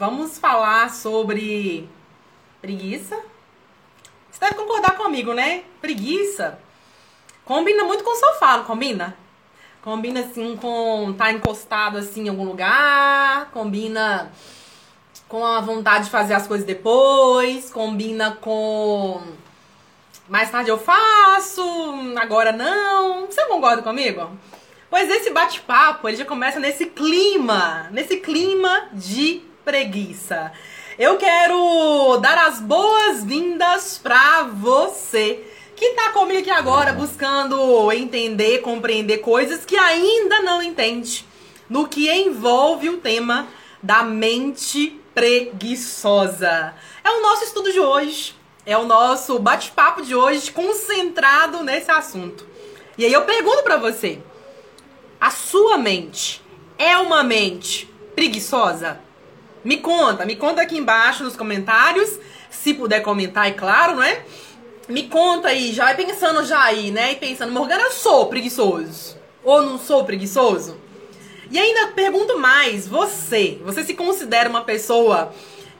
vamos falar sobre preguiça. Você deve concordar comigo, né? Preguiça combina muito com o sofá, não combina? Combina assim com tá encostado assim em algum lugar, combina com a vontade de fazer as coisas depois, combina com mais tarde eu faço, agora não. Você concorda comigo? Pois esse bate-papo, ele já começa nesse clima, nesse clima de preguiça. Eu quero dar as boas-vindas para você que tá comigo aqui agora buscando entender, compreender coisas que ainda não entende no que envolve o tema da mente preguiçosa. É o nosso estudo de hoje, é o nosso bate-papo de hoje concentrado nesse assunto. E aí eu pergunto para você, a sua mente é uma mente preguiçosa? Me conta, me conta aqui embaixo nos comentários, se puder comentar, é claro, não é? Me conta aí, já pensando já aí, né? E pensando, Morgana, eu sou preguiçoso. Ou não sou preguiçoso? E ainda pergunto mais, você, você se considera uma pessoa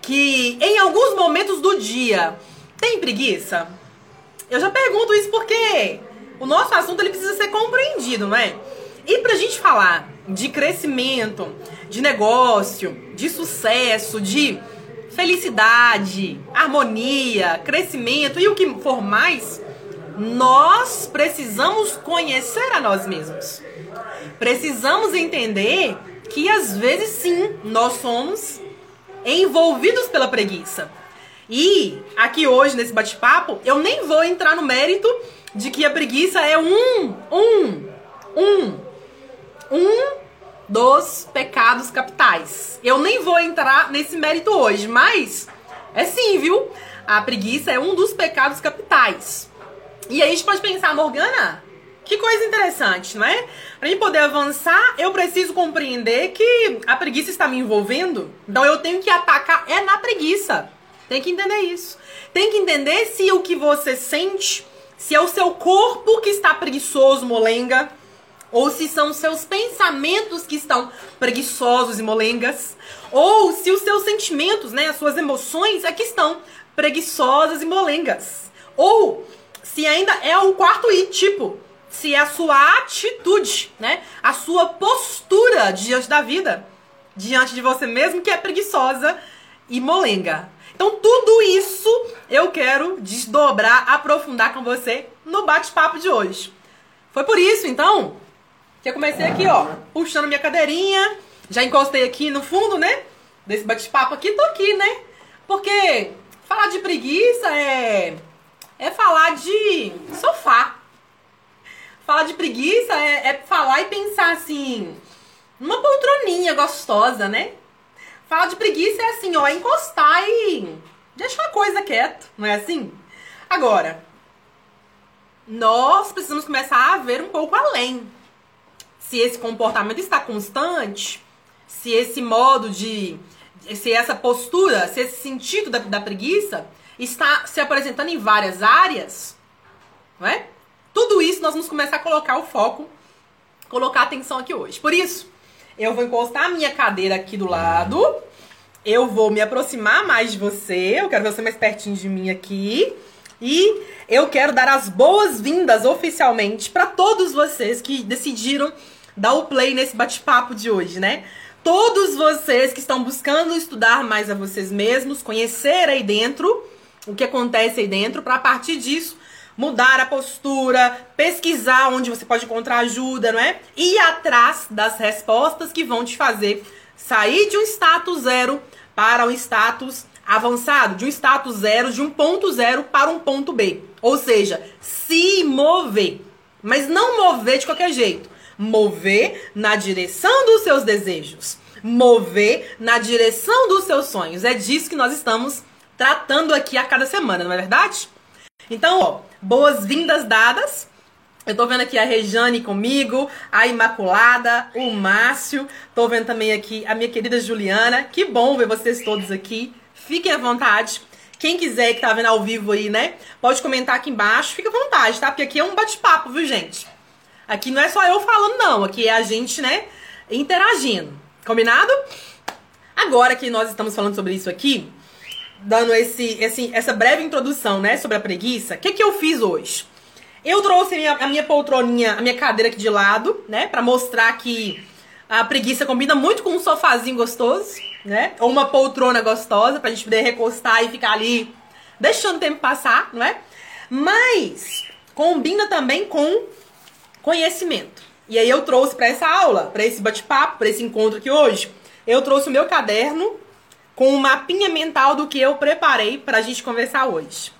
que em alguns momentos do dia tem preguiça? Eu já pergunto isso porque o nosso assunto ele precisa ser compreendido, não é? E pra gente falar de crescimento, de negócio, de sucesso, de felicidade, harmonia, crescimento e o que for mais, nós precisamos conhecer a nós mesmos. Precisamos entender que às vezes sim, nós somos envolvidos pela preguiça. E aqui hoje nesse bate-papo, eu nem vou entrar no mérito de que a preguiça é um, um, um, um dos pecados capitais. Eu nem vou entrar nesse mérito hoje, mas é sim, viu? A preguiça é um dos pecados capitais. E aí a gente pode pensar, Morgana, que coisa interessante, não é? Para mim poder avançar, eu preciso compreender que a preguiça está me envolvendo. Então eu tenho que atacar é na preguiça. Tem que entender isso. Tem que entender se o que você sente, se é o seu corpo que está preguiçoso, molenga, ou se são seus pensamentos que estão preguiçosos e molengas, ou se os seus sentimentos, né, as suas emoções é que estão preguiçosas e molengas. Ou se ainda é o quarto I, tipo, se é a sua atitude, né, a sua postura diante da vida, diante de você mesmo que é preguiçosa e molenga. Então tudo isso eu quero desdobrar, aprofundar com você no bate-papo de hoje. Foi por isso, então, que eu comecei aqui, ó, puxando minha cadeirinha. Já encostei aqui no fundo, né? Desse bate-papo aqui, tô aqui, né? Porque falar de preguiça é. É falar de sofá. Falar de preguiça é, é falar e pensar assim. Numa poltroninha gostosa, né? Falar de preguiça é assim, ó, encostar e deixar a coisa quieto, não é assim? Agora, nós precisamos começar a ver um pouco além se esse comportamento está constante, se esse modo de. se essa postura, se esse sentido da, da preguiça está se apresentando em várias áreas, não é? Tudo isso nós vamos começar a colocar o foco, colocar atenção aqui hoje. Por isso, eu vou encostar a minha cadeira aqui do lado. Eu vou me aproximar mais de você. Eu quero ver você mais pertinho de mim aqui. E eu quero dar as boas-vindas oficialmente para todos vocês que decidiram dar o play nesse bate-papo de hoje, né? Todos vocês que estão buscando estudar mais a vocês mesmos, conhecer aí dentro o que acontece aí dentro, para a partir disso mudar a postura, pesquisar onde você pode encontrar ajuda, não é? Ir atrás das respostas que vão te fazer sair de um status zero para um status avançado, de um status zero, de um ponto zero para um ponto B. Ou seja, se mover. Mas não mover de qualquer jeito mover na direção dos seus desejos, mover na direção dos seus sonhos. É disso que nós estamos tratando aqui a cada semana, não é verdade? Então, ó, boas-vindas dadas. Eu tô vendo aqui a Rejane comigo, a Imaculada, o Márcio. Tô vendo também aqui a minha querida Juliana. Que bom ver vocês todos aqui. Fiquem à vontade. Quem quiser que tá vendo ao vivo aí, né? Pode comentar aqui embaixo. Fica à vontade, tá? Porque aqui é um bate-papo, viu, gente? Aqui não é só eu falando, não. Aqui é a gente, né, interagindo. Combinado? agora que nós estamos falando sobre isso aqui, dando esse, esse, essa breve introdução, né, sobre a preguiça, o que, que eu fiz hoje? Eu trouxe a minha, a minha poltroninha, a minha cadeira aqui de lado, né, para mostrar que a preguiça combina muito com um sofazinho gostoso, né, ou uma poltrona gostosa pra gente poder recostar e ficar ali deixando o tempo passar, não é? Mas combina também com conhecimento. E aí eu trouxe para essa aula, para esse bate-papo, para esse encontro aqui hoje, eu trouxe o meu caderno com um mapinha mental do que eu preparei para a gente conversar hoje.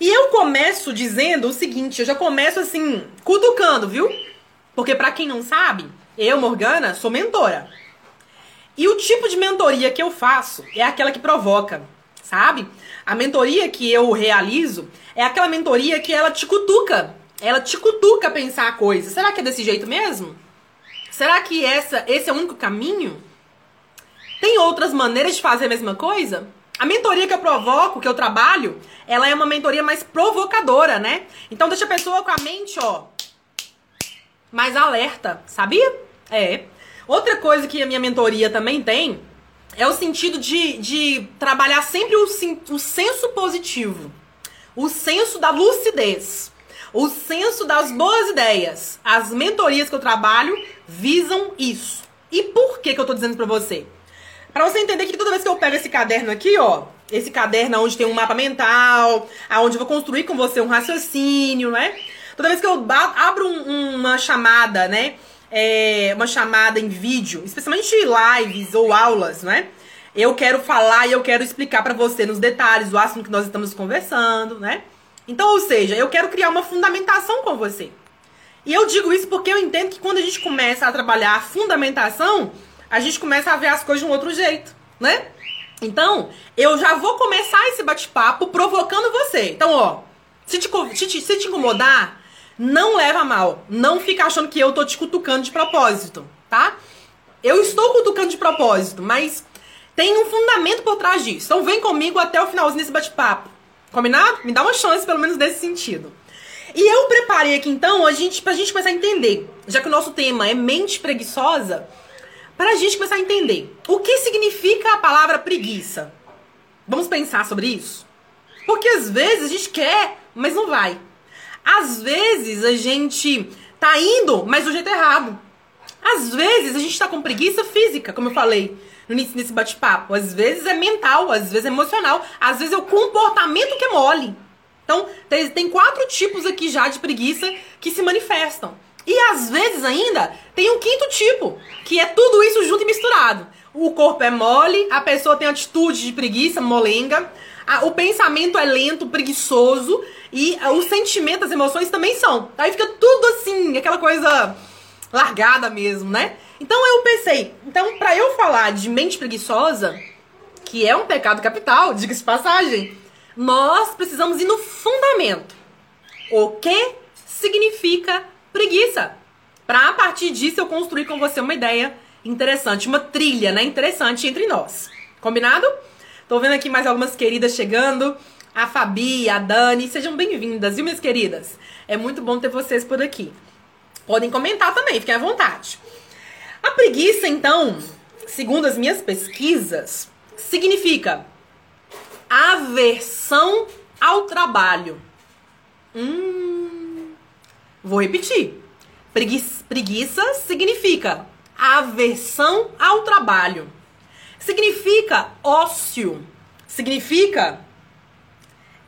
E eu começo dizendo o seguinte, eu já começo assim, cutucando, viu? Porque para quem não sabe, eu, Morgana, sou mentora. E o tipo de mentoria que eu faço é aquela que provoca, sabe? A mentoria que eu realizo é aquela mentoria que ela te cutuca. Ela te cutuca a pensar a coisa. Será que é desse jeito mesmo? Será que essa, esse é o único caminho? Tem outras maneiras de fazer a mesma coisa? A mentoria que eu provoco, que eu trabalho, ela é uma mentoria mais provocadora, né? Então deixa a pessoa com a mente, ó, mais alerta, sabia? É. Outra coisa que a minha mentoria também tem é o sentido de, de trabalhar sempre o, o senso positivo, o senso da lucidez, o senso das boas ideias. As mentorias que eu trabalho visam isso. E por que, que eu tô dizendo pra você? Pra você entender que toda vez que eu pego esse caderno aqui, ó, esse caderno onde tem um mapa mental, aonde eu vou construir com você um raciocínio, né? Toda vez que eu abro um, uma chamada, né? É, uma chamada em vídeo, especialmente lives ou aulas, né? Eu quero falar e eu quero explicar para você nos detalhes o assunto que nós estamos conversando, né? Então, ou seja, eu quero criar uma fundamentação com você. E eu digo isso porque eu entendo que quando a gente começa a trabalhar a fundamentação, a gente começa a ver as coisas de um outro jeito, né? Então, eu já vou começar esse bate-papo provocando você. Então, ó, se te, se, te, se te incomodar, não leva mal. Não fica achando que eu tô te cutucando de propósito, tá? Eu estou cutucando de propósito, mas tem um fundamento por trás disso. Então vem comigo até o finalzinho desse bate-papo. Combinado? Me dá uma chance, pelo menos, nesse sentido. E eu preparei aqui, então, a gente, pra gente começar a entender, já que o nosso tema é mente preguiçosa, para a gente começar a entender o que significa a palavra preguiça. Vamos pensar sobre isso? Porque às vezes a gente quer, mas não vai. Às vezes a gente tá indo, mas do jeito errado. Às vezes a gente tá com preguiça física, como eu falei início desse bate-papo. Às vezes é mental, às vezes é emocional, às vezes é o comportamento que é mole. Então, tem, quatro tipos aqui já de preguiça que se manifestam. E às vezes ainda tem um quinto tipo, que é tudo isso junto e misturado. O corpo é mole, a pessoa tem atitude de preguiça, molenga, o pensamento é lento, preguiçoso e a, o sentimento, as emoções também são. Aí fica tudo assim, aquela coisa largada mesmo, né? Então eu pensei, então para eu falar de mente preguiçosa, que é um pecado capital, diga-se passagem, nós precisamos ir no fundamento. O que significa preguiça. Para a partir disso eu construir com você uma ideia interessante, uma trilha, né, interessante entre nós. Combinado? Tô vendo aqui mais algumas queridas chegando. A Fabi, a Dani, sejam bem-vindas, viu, minhas queridas? É muito bom ter vocês por aqui. Podem comentar também, fiquem à vontade. A preguiça, então, segundo as minhas pesquisas, significa aversão ao trabalho. Hum, Vou repetir. Preguiça, preguiça significa aversão ao trabalho. Significa ócio. Significa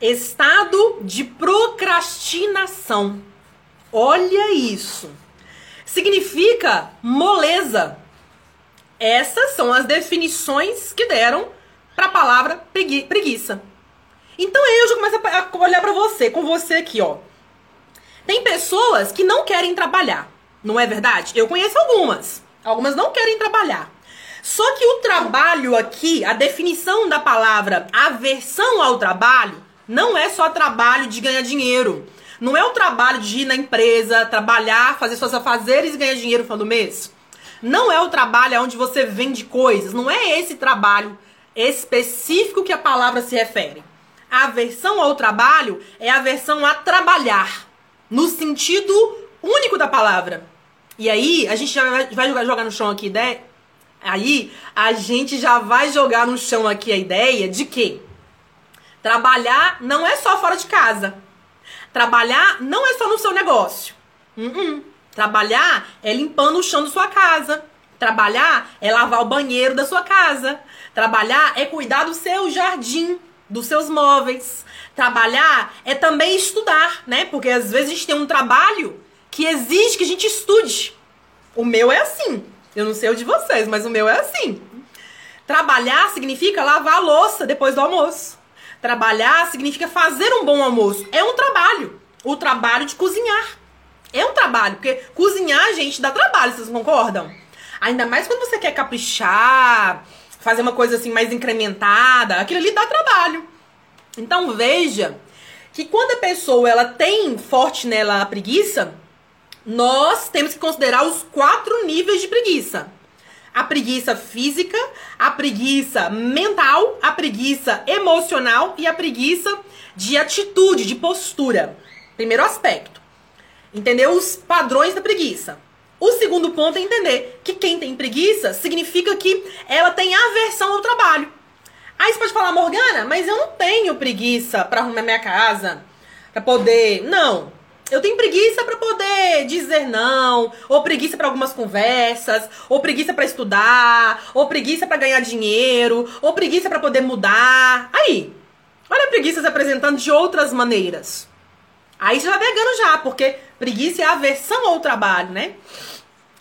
estado de procrastinação. Olha isso. Significa moleza. Essas são as definições que deram para a palavra pregui preguiça. Então aí eu já começo a olhar para você, com você aqui, ó. Tem pessoas que não querem trabalhar, não é verdade? Eu conheço algumas. Algumas não querem trabalhar. Só que o trabalho aqui, a definição da palavra aversão ao trabalho, não é só trabalho de ganhar dinheiro. Não é o trabalho de ir na empresa, trabalhar, fazer suas afazeres e ganhar dinheiro no final do mês. Não é o trabalho onde você vende coisas. Não é esse trabalho específico que a palavra se refere. A aversão ao trabalho é a aversão a trabalhar no sentido único da palavra. E aí, a gente vai jogar, jogar no chão aqui, né? Aí a gente já vai jogar no chão aqui a ideia de que trabalhar não é só fora de casa. Trabalhar não é só no seu negócio. Uh -uh. Trabalhar é limpando o chão da sua casa. Trabalhar é lavar o banheiro da sua casa. Trabalhar é cuidar do seu jardim, dos seus móveis. Trabalhar é também estudar, né? Porque às vezes a gente tem um trabalho que exige que a gente estude. O meu é assim. Eu não sei o de vocês, mas o meu é assim. Trabalhar significa lavar a louça depois do almoço. Trabalhar significa fazer um bom almoço. É um trabalho. O trabalho de cozinhar. É um trabalho, porque cozinhar, gente, dá trabalho, vocês concordam? Ainda mais quando você quer caprichar, fazer uma coisa assim mais incrementada, aquilo ali dá trabalho. Então veja que quando a pessoa ela tem forte nela a preguiça, nós temos que considerar os quatro níveis de preguiça. A preguiça física, a preguiça mental, a preguiça emocional e a preguiça de atitude, de postura. Primeiro aspecto. Entender os padrões da preguiça. O segundo ponto é entender que quem tem preguiça significa que ela tem aversão ao trabalho. Aí você pode falar, Morgana, mas eu não tenho preguiça para arrumar minha casa, para poder. Não. Eu tenho preguiça para poder dizer não, ou preguiça para algumas conversas, ou preguiça para estudar, ou preguiça para ganhar dinheiro, ou preguiça para poder mudar. Aí, olha a preguiça se apresentando de outras maneiras. Aí você já pegando já, porque preguiça é aversão ao trabalho, né?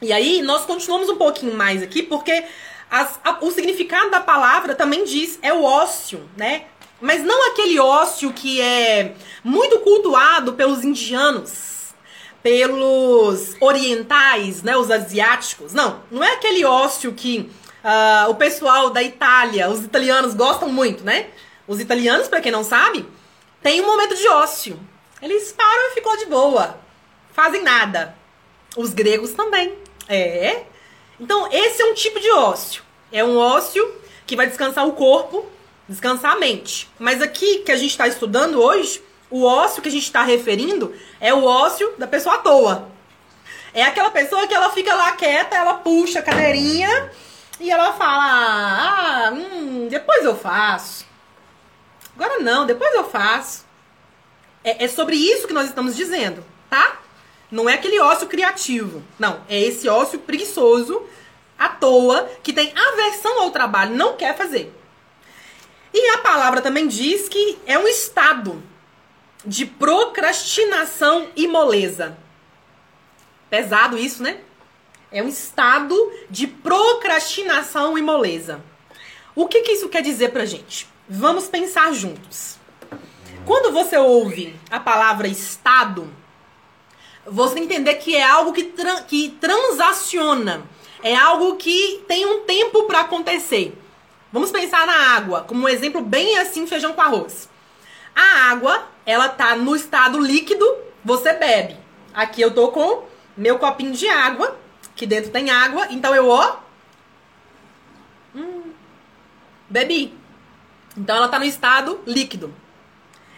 E aí nós continuamos um pouquinho mais aqui, porque as, a, o significado da palavra também diz é o ócio, né? Mas não aquele ócio que é muito cultuado pelos indianos, pelos orientais, né, os asiáticos. Não, não é aquele ócio que uh, o pessoal da Itália, os italianos gostam muito, né? Os italianos, para quem não sabe, tem um momento de ócio. Eles param e ficam de boa, fazem nada. Os gregos também. É. Então, esse é um tipo de ócio. É um ócio que vai descansar o corpo descansar a mente. Mas aqui que a gente está estudando hoje, o ócio que a gente está referindo é o ócio da pessoa à toa. É aquela pessoa que ela fica lá quieta, ela puxa a cadeirinha e ela fala: Ah, hum, depois eu faço. Agora não, depois eu faço. É, é sobre isso que nós estamos dizendo, tá? Não é aquele ócio criativo. Não, é esse ócio preguiçoso, à toa, que tem aversão ao trabalho, não quer fazer. E a palavra também diz que é um estado de procrastinação e moleza. Pesado isso, né? É um estado de procrastinação e moleza. O que, que isso quer dizer pra gente? Vamos pensar juntos. Quando você ouve a palavra estado, você entender que é algo que, tra que transaciona, é algo que tem um tempo para acontecer. Vamos pensar na água, como um exemplo bem assim, feijão com arroz. A água, ela tá no estado líquido, você bebe. Aqui eu tô com meu copinho de água, que dentro tem água, então eu, ó, hum, bebi. Então ela tá no estado líquido.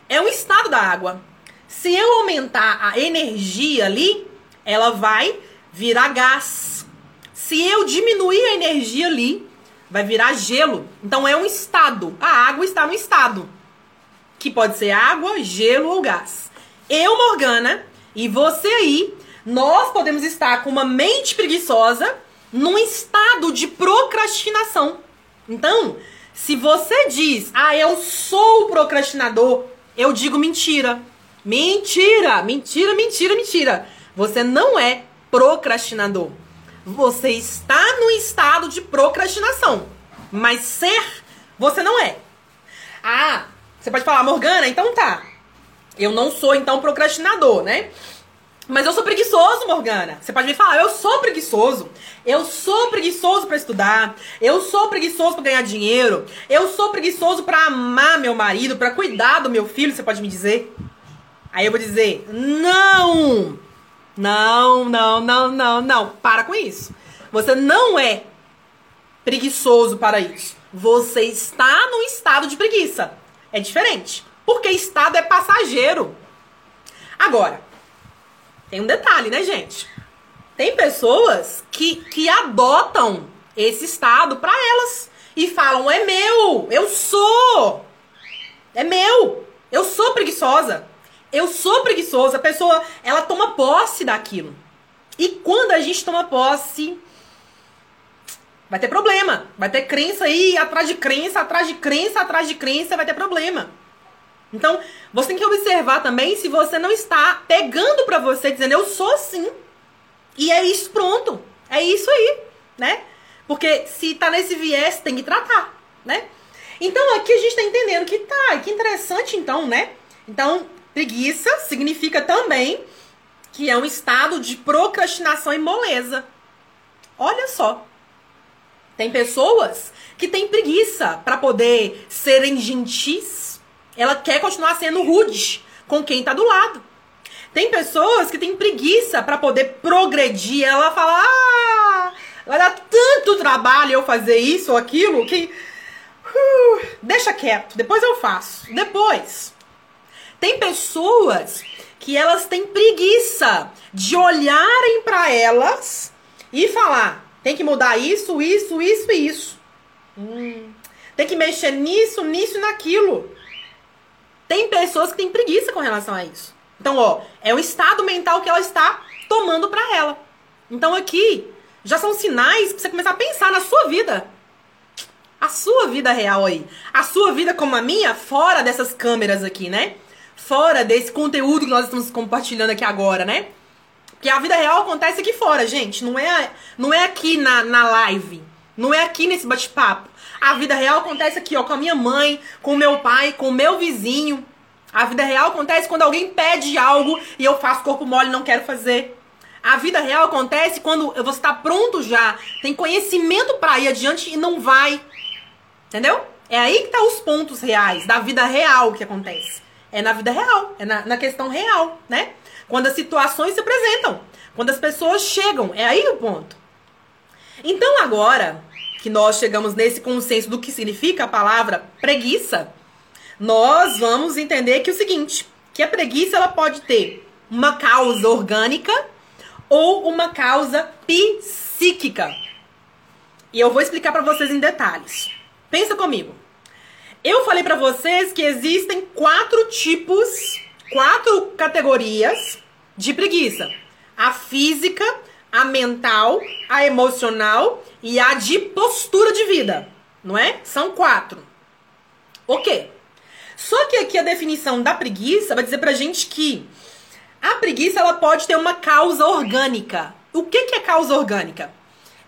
É um estado da água. Se eu aumentar a energia ali, ela vai virar gás. Se eu diminuir a energia ali, vai virar gelo. Então é um estado. A água está no estado. Que pode ser água, gelo ou gás. Eu, Morgana, e você aí, nós podemos estar com uma mente preguiçosa num estado de procrastinação. Então, se você diz, ah, eu sou procrastinador, eu digo mentira. Mentira, mentira, mentira, mentira. Você não é procrastinador. Você está no estado de procrastinação. Mas ser, você não é. Ah, você pode falar, Morgana, então tá. Eu não sou, então, procrastinador, né? Mas eu sou preguiçoso, Morgana. Você pode me falar, eu sou preguiçoso. Eu sou preguiçoso para estudar. Eu sou preguiçoso para ganhar dinheiro. Eu sou preguiçoso para amar meu marido, para cuidar do meu filho, você pode me dizer? Aí eu vou dizer: "Não! Não, não, não, não, não. Para com isso. Você não é preguiçoso para isso. Você está no estado de preguiça. É diferente. Porque estado é passageiro. Agora, tem um detalhe, né, gente? Tem pessoas que, que adotam esse estado para elas e falam: "É meu, eu sou. É meu. Eu sou preguiçosa. Eu sou preguiçosa". A pessoa, ela toma posse daquilo. E quando a gente toma posse, vai ter problema. Vai ter crença aí atrás de crença, atrás de crença, atrás de crença, vai ter problema. Então, você tem que observar também se você não está pegando para você dizendo eu sou assim. E é isso pronto. É isso aí, né? Porque se tá nesse viés, tem que tratar, né? Então, aqui a gente tá entendendo que tá, que interessante então, né? Então, preguiça significa também que é um estado de procrastinação e moleza. Olha só. Tem pessoas que têm preguiça para poder serem gentis. Ela quer continuar sendo rude com quem tá do lado. Tem pessoas que têm preguiça para poder progredir. Ela fala: "Ah, vai dar tanto trabalho eu fazer isso ou aquilo que uh, deixa quieto, depois eu faço". Depois. Tem pessoas que elas têm preguiça de olharem para elas e falar: tem que mudar isso, isso, isso e isso. Hum, tem que mexer nisso, nisso e naquilo. Tem pessoas que têm preguiça com relação a isso. Então, ó, é o estado mental que ela está tomando para ela. Então, aqui já são sinais pra você começar a pensar na sua vida. A sua vida real aí. A sua vida como a minha, fora dessas câmeras aqui, né? Fora desse conteúdo que nós estamos compartilhando aqui agora, né? Porque a vida real acontece aqui fora, gente. Não é, não é aqui na, na live. Não é aqui nesse bate-papo. A vida real acontece aqui, ó, com a minha mãe, com o meu pai, com o meu vizinho. A vida real acontece quando alguém pede algo e eu faço corpo mole e não quero fazer. A vida real acontece quando você está pronto já, tem conhecimento para ir adiante e não vai. Entendeu? É aí que tá os pontos reais da vida real que acontece. É na vida real, é na, na questão real, né? Quando as situações se apresentam, quando as pessoas chegam, é aí o ponto. Então agora que nós chegamos nesse consenso do que significa a palavra preguiça, nós vamos entender que é o seguinte, que a preguiça ela pode ter uma causa orgânica ou uma causa psíquica. E eu vou explicar para vocês em detalhes. Pensa comigo. Eu falei para vocês que existem quatro tipos, quatro categorias de preguiça: a física, a mental, a emocional e a de postura de vida, não é? São quatro. Ok. Só que aqui a definição da preguiça vai dizer pra gente que a preguiça ela pode ter uma causa orgânica. O que, que é causa orgânica?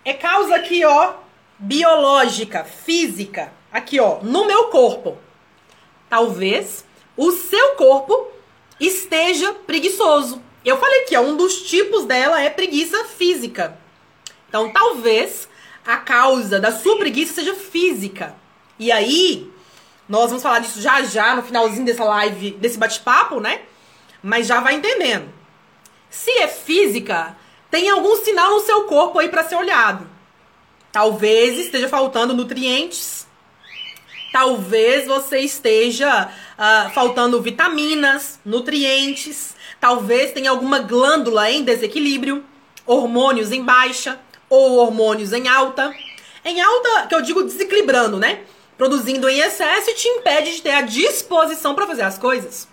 É causa aqui, ó, biológica, física aqui ó, no meu corpo. Talvez o seu corpo esteja preguiçoso. Eu falei que ó, um dos tipos dela é preguiça física. Então, talvez a causa da sua preguiça seja física. E aí, nós vamos falar disso já já no finalzinho dessa live, desse bate-papo, né? Mas já vai entendendo. Se é física, tem algum sinal no seu corpo aí para ser olhado. Talvez esteja faltando nutrientes, Talvez você esteja uh, faltando vitaminas, nutrientes, talvez tenha alguma glândula em desequilíbrio, hormônios em baixa ou hormônios em alta. Em alta, que eu digo desequilibrando, né? Produzindo em excesso e te impede de ter a disposição para fazer as coisas.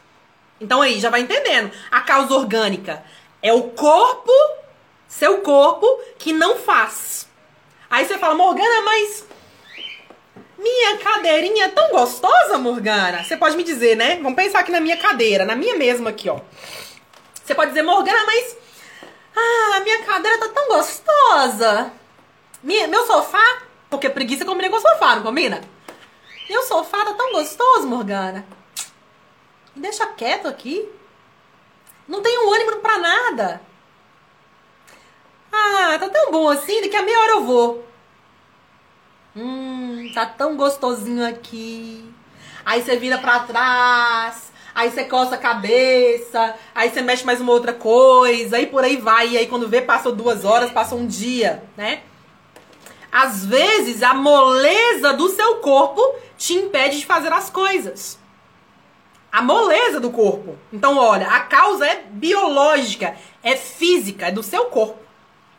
Então aí, já vai entendendo. A causa orgânica é o corpo, seu corpo, que não faz. Aí você fala, Morgana, mas minha cadeirinha é tão gostosa, Morgana. Você pode me dizer, né? Vamos pensar aqui na minha cadeira, na minha mesma aqui, ó. Você pode dizer, Morgana, mas. Ah, minha cadeira tá tão gostosa. Minha, meu sofá. Porque preguiça combina com sofá, não combina? Meu sofá tá tão gostoso, Morgana. Me deixa quieto aqui. Não tenho ânimo pra nada. Ah, tá tão bom assim, daqui a meia hora eu vou. Hum, tá tão gostosinho aqui. Aí você vira pra trás, aí você coça a cabeça, aí você mexe mais uma outra coisa, aí por aí vai. E aí quando vê, passou duas horas, passou um dia, né? Às vezes a moleza do seu corpo te impede de fazer as coisas. A moleza do corpo. Então, olha, a causa é biológica, é física, é do seu corpo.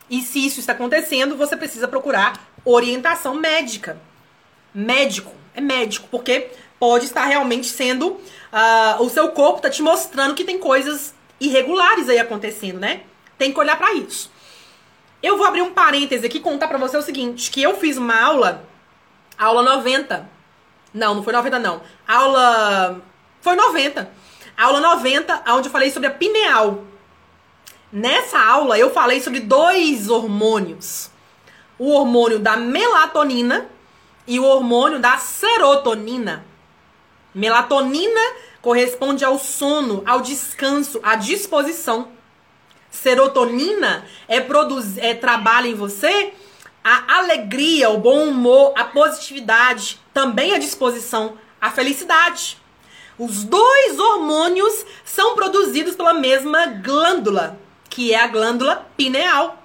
E se isso está acontecendo, você precisa procurar orientação médica. Médico, é médico, porque pode estar realmente sendo. Uh, o seu corpo tá te mostrando que tem coisas irregulares aí acontecendo, né? Tem que olhar para isso. Eu vou abrir um parêntese aqui e contar para você o seguinte, que eu fiz uma aula, aula 90. Não, não foi 90 não. Aula foi 90. Aula 90, onde eu falei sobre a pineal. Nessa aula eu falei sobre dois hormônios. O hormônio da melatonina e o hormônio da serotonina. Melatonina corresponde ao sono, ao descanso, à disposição. Serotonina é produzir, é trabalha em você a alegria, o bom humor, a positividade, também a disposição, a felicidade. Os dois hormônios são produzidos pela mesma glândula, que é a glândula pineal.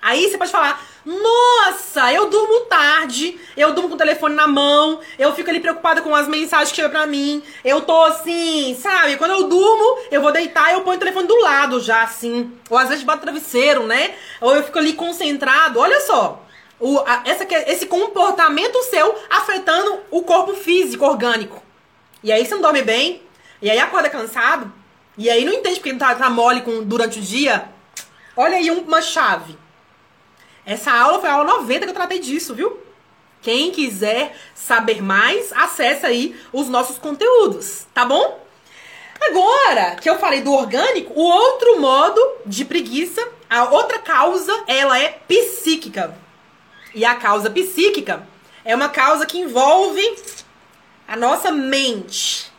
Aí você pode falar: nossa, eu durmo tarde, eu durmo com o telefone na mão, eu fico ali preocupada com as mensagens que chegam pra mim, eu tô assim, sabe? Quando eu durmo, eu vou deitar e eu ponho o telefone do lado já, assim. Ou às vezes bato travesseiro, né? Ou eu fico ali concentrado. Olha só, o, a, essa, esse comportamento seu afetando o corpo físico, orgânico. E aí você não dorme bem, e aí acorda cansado, e aí não entende porque não tá, tá mole com, durante o dia. Olha aí uma chave. Essa aula foi a aula 90 que eu tratei disso, viu? Quem quiser saber mais, acesse aí os nossos conteúdos, tá bom? Agora que eu falei do orgânico, o outro modo de preguiça, a outra causa, ela é psíquica. E a causa psíquica é uma causa que envolve a nossa mente,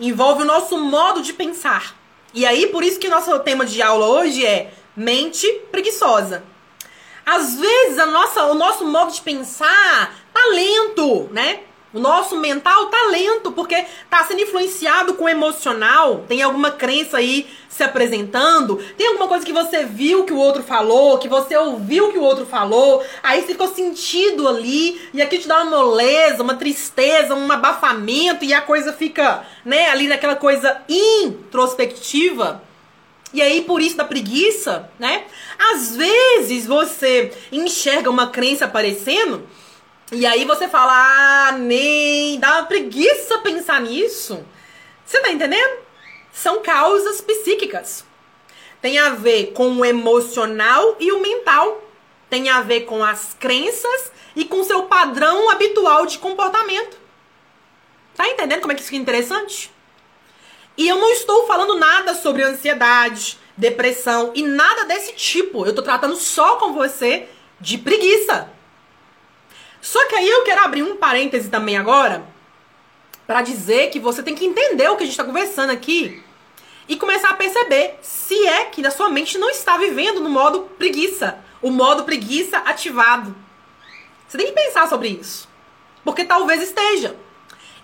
envolve o nosso modo de pensar. E aí, por isso que nosso tema de aula hoje é mente preguiçosa. Às vezes a nossa, o nosso modo de pensar tá lento, né? O nosso mental tá lento porque tá sendo influenciado com o emocional. Tem alguma crença aí se apresentando? Tem alguma coisa que você viu que o outro falou, que você ouviu que o outro falou? Aí você ficou sentido ali e aqui te dá uma moleza, uma tristeza, um abafamento e a coisa fica, né, ali naquela coisa introspectiva. E aí, por isso da preguiça, né? Às vezes você enxerga uma crença aparecendo e aí você fala, ah, nem dá uma preguiça pensar nisso. Você tá entendendo? São causas psíquicas. Tem a ver com o emocional e o mental. Tem a ver com as crenças e com seu padrão habitual de comportamento. Tá entendendo como é que isso é interessante? E eu não estou falando nada sobre ansiedade, depressão e nada desse tipo. Eu tô tratando só com você de preguiça. Só que aí eu quero abrir um parêntese também agora para dizer que você tem que entender o que a gente está conversando aqui e começar a perceber se é que a sua mente não está vivendo no modo preguiça, o modo preguiça ativado. Você tem que pensar sobre isso, porque talvez esteja.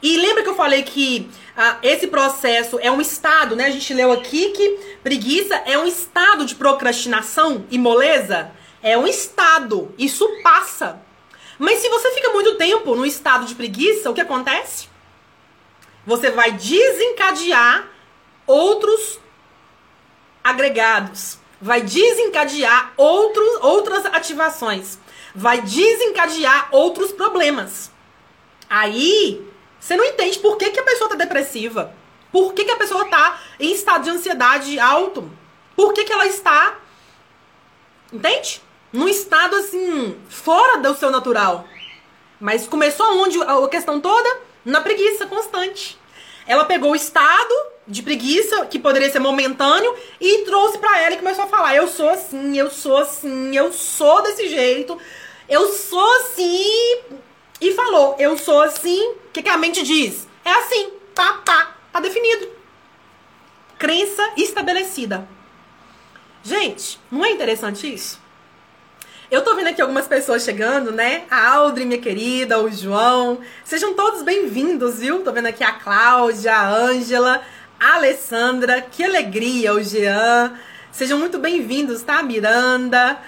E lembra que eu falei que ah, esse processo é um estado, né? A gente leu aqui que preguiça é um estado de procrastinação e moleza. É um estado. Isso passa. Mas se você fica muito tempo no estado de preguiça, o que acontece? Você vai desencadear outros agregados. Vai desencadear outros, outras ativações. Vai desencadear outros problemas. Aí você não entende por que, que a pessoa tá depressiva. Por que, que a pessoa tá em estado de ansiedade alto. Por que, que ela está. Entende? Num estado assim, fora do seu natural. Mas começou onde a questão toda? Na preguiça constante. Ela pegou o estado de preguiça, que poderia ser momentâneo, e trouxe para ela e começou a falar: Eu sou assim, eu sou assim, eu sou desse jeito, eu sou assim, e falou, eu sou assim, o que, que a mente diz? É assim, tá, tá, tá definido. Crença estabelecida. Gente, não é interessante isso? Eu tô vendo aqui algumas pessoas chegando, né? A Audrey, minha querida, o João. Sejam todos bem-vindos, viu? Tô vendo aqui a Cláudia, a Ângela, a Alessandra. Que alegria, o Jean. Sejam muito bem-vindos, tá? Miranda,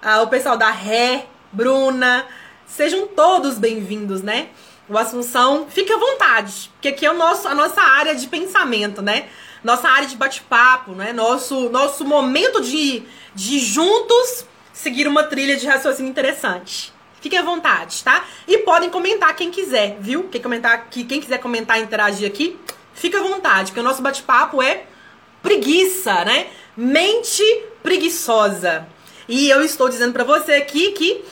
ah, o pessoal da Ré, Bruna. Sejam todos bem-vindos, né? O Assunção, fique à vontade, porque aqui é o nosso, a nossa área de pensamento, né? Nossa área de bate-papo, né? Nosso, nosso momento de, de juntos seguir uma trilha de raciocínio interessante. Fiquem à vontade, tá? E podem comentar quem quiser, viu? Quem comentar aqui, quem quiser comentar e interagir aqui, fica à vontade, porque o nosso bate-papo é preguiça, né? Mente preguiçosa. E eu estou dizendo para você aqui que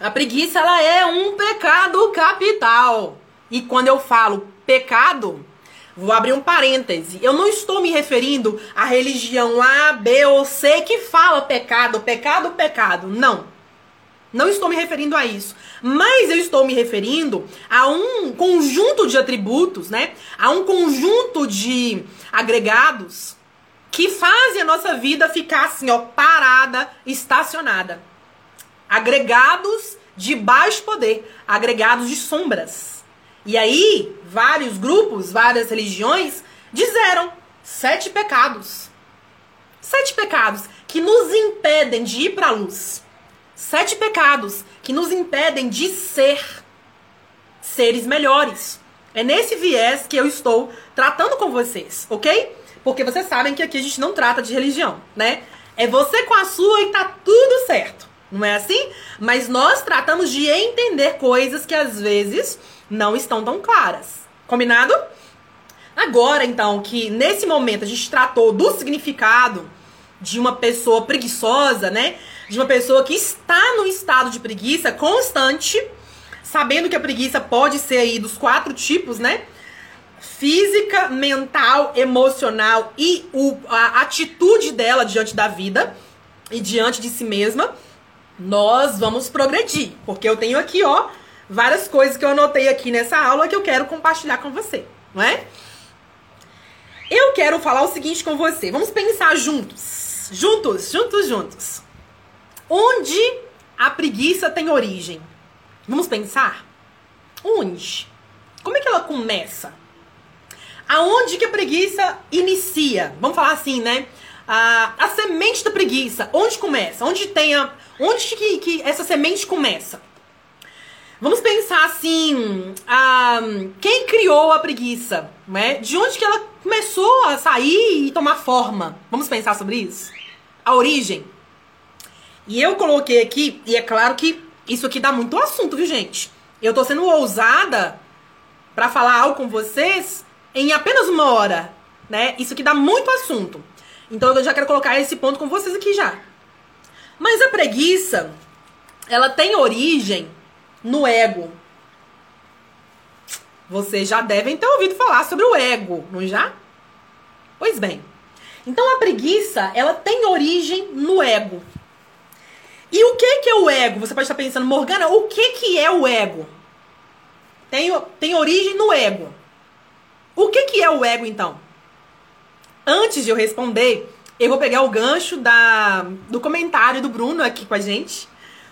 a preguiça ela é um pecado capital. E quando eu falo pecado, vou abrir um parêntese. Eu não estou me referindo à religião A, B ou C que fala pecado, pecado, pecado. Não. Não estou me referindo a isso. Mas eu estou me referindo a um conjunto de atributos, né? A um conjunto de agregados que fazem a nossa vida ficar assim, ó, parada, estacionada. Agregados de baixo poder, agregados de sombras. E aí, vários grupos, várias religiões disseram sete pecados. Sete pecados que nos impedem de ir para a luz. Sete pecados que nos impedem de ser seres melhores. É nesse viés que eu estou tratando com vocês, ok? Porque vocês sabem que aqui a gente não trata de religião, né? É você com a sua e tá tudo certo. Não é assim? Mas nós tratamos de entender coisas que às vezes não estão tão claras. Combinado? Agora, então, que nesse momento a gente tratou do significado de uma pessoa preguiçosa, né? De uma pessoa que está no estado de preguiça constante, sabendo que a preguiça pode ser aí dos quatro tipos, né? Física, mental, emocional e o, a atitude dela diante da vida e diante de si mesma. Nós vamos progredir, porque eu tenho aqui, ó, várias coisas que eu anotei aqui nessa aula que eu quero compartilhar com você, não é? Eu quero falar o seguinte com você. Vamos pensar juntos Juntos, juntos, juntos. Onde a preguiça tem origem? Vamos pensar? Onde? Como é que ela começa? Aonde que a preguiça inicia? Vamos falar assim, né? A, a semente da preguiça, onde começa? Onde tem a. Onde que, que essa semente começa? Vamos pensar assim, a, quem criou a preguiça, né? De onde que ela começou a sair e tomar forma? Vamos pensar sobre isso? A origem. E eu coloquei aqui, e é claro que isso aqui dá muito assunto, viu, gente? Eu tô sendo ousada para falar algo com vocês em apenas uma hora, né? Isso aqui dá muito assunto. Então eu já quero colocar esse ponto com vocês aqui já. Mas a preguiça, ela tem origem no ego. Vocês já devem ter ouvido falar sobre o ego, não já? Pois bem. Então a preguiça, ela tem origem no ego. E o que que é o ego? Você pode estar pensando, Morgana, o que que é o ego? Tem, tem origem no ego. O que que é o ego então? Antes de eu responder, eu vou pegar o gancho da, do comentário do Bruno aqui com a gente.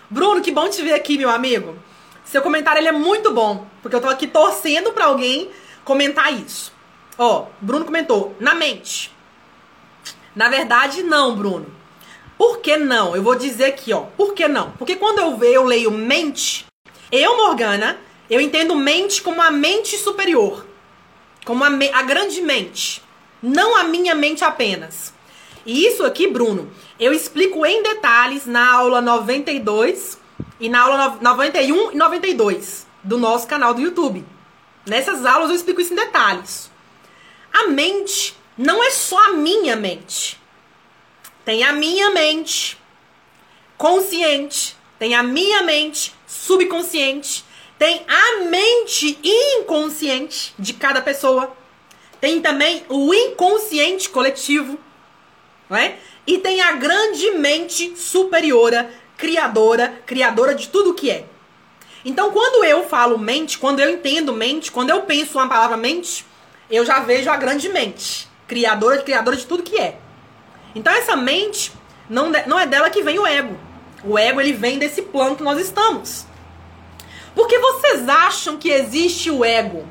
Bruno, que bom te ver aqui, meu amigo. Seu comentário ele é muito bom, porque eu tô aqui torcendo para alguém comentar isso. Ó, Bruno comentou: na mente. Na verdade, não, Bruno. Por que não? Eu vou dizer aqui, ó. Por que não? Porque quando eu eu leio mente, eu, Morgana, eu entendo mente como a mente superior. Como a, me a grande mente. Não a minha mente apenas. E isso aqui, Bruno, eu explico em detalhes na aula 92 e na aula 91 e 92 do nosso canal do YouTube. Nessas aulas eu explico isso em detalhes. A mente não é só a minha mente. Tem a minha mente consciente, tem a minha mente subconsciente, tem a mente inconsciente de cada pessoa. Tem também o inconsciente coletivo, não é? E tem a grande mente superiora criadora, criadora de tudo que é. Então, quando eu falo mente, quando eu entendo mente, quando eu penso uma palavra mente, eu já vejo a grande mente, criadora, criadora de tudo que é. Então, essa mente não, não é dela que vem o ego. O ego ele vem desse plano que nós estamos. Porque vocês acham que existe o ego?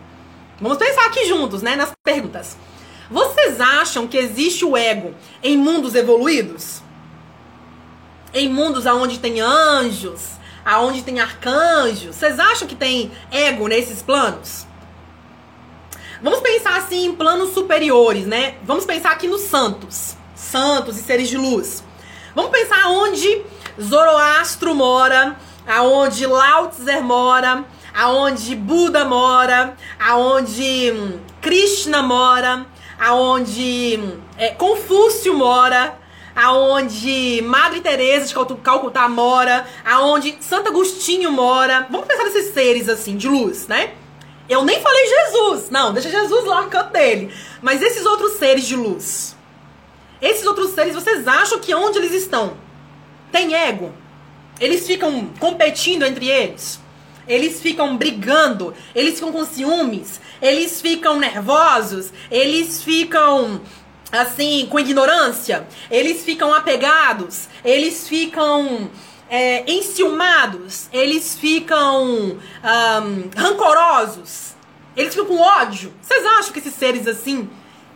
Vamos pensar aqui juntos, né, nas perguntas. Vocês acham que existe o ego em mundos evoluídos? em mundos aonde tem anjos, aonde tem arcanjos. Vocês acham que tem ego nesses planos? Vamos pensar assim em planos superiores, né? Vamos pensar aqui nos santos, santos e seres de luz. Vamos pensar onde Zoroastro mora, aonde Lao Tse mora, aonde Buda mora, aonde hum, Krishna mora, aonde hum, é, Confúcio mora, aonde Madre Teresa de Calcutá mora, aonde Santo Agostinho mora. Vamos pensar nesses seres assim de luz, né? Eu nem falei Jesus, não, deixa Jesus lá no canto dele. Mas esses outros seres de luz, esses outros seres, vocês acham que onde eles estão? Tem ego? Eles ficam competindo entre eles? Eles ficam brigando? Eles ficam com ciúmes? Eles ficam nervosos? Eles ficam assim, com ignorância? Eles ficam apegados? Eles ficam é, enciumados? Eles ficam um, rancorosos? Eles ficam com ódio? Vocês acham que esses seres assim,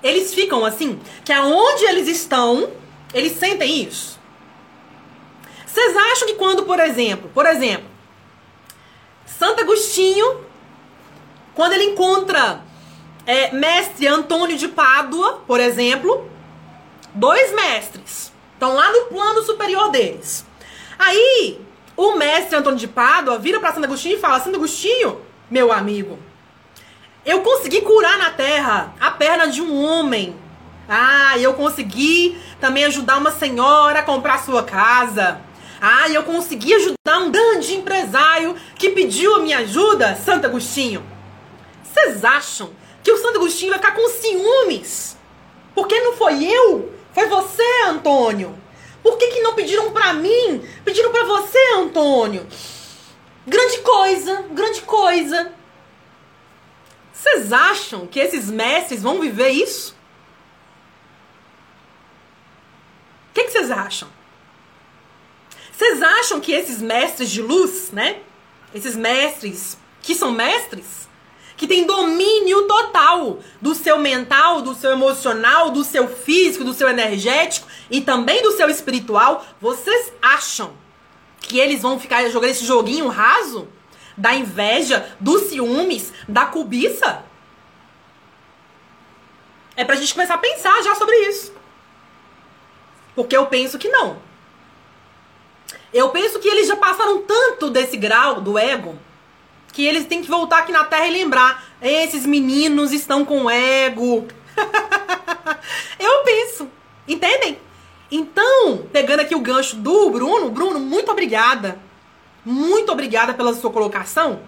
eles ficam assim? Que aonde eles estão, eles sentem isso? Vocês acham que quando, por exemplo, por exemplo, Santo Agostinho, quando ele encontra é, mestre Antônio de Pádua, por exemplo, dois mestres estão lá no plano superior deles. Aí, o mestre Antônio de Pádua vira para Santo Agostinho e fala: Santo Agostinho, meu amigo, eu consegui curar na terra a perna de um homem. Ah, eu consegui também ajudar uma senhora a comprar sua casa. Ah, eu consegui ajudar um grande empresário que pediu a minha ajuda, Santo Agostinho. Vocês acham que o Santo Agostinho vai ficar com ciúmes? Porque não foi eu, foi você, Antônio. Por que, que não pediram para mim? Pediram para você, Antônio. Grande coisa, grande coisa. Vocês acham que esses mestres vão viver isso? O que vocês acham? Vocês acham que esses mestres de luz, né? Esses mestres que são mestres, que têm domínio total do seu mental, do seu emocional, do seu físico, do seu energético e também do seu espiritual, vocês acham que eles vão ficar jogando esse joguinho raso? Da inveja, dos ciúmes, da cobiça? É pra gente começar a pensar já sobre isso. Porque eu penso que não. Eu penso que eles já passaram tanto desse grau do ego que eles têm que voltar aqui na Terra e lembrar: esses meninos estão com ego. eu penso, entendem? Então, pegando aqui o gancho do Bruno, Bruno, muito obrigada. Muito obrigada pela sua colocação,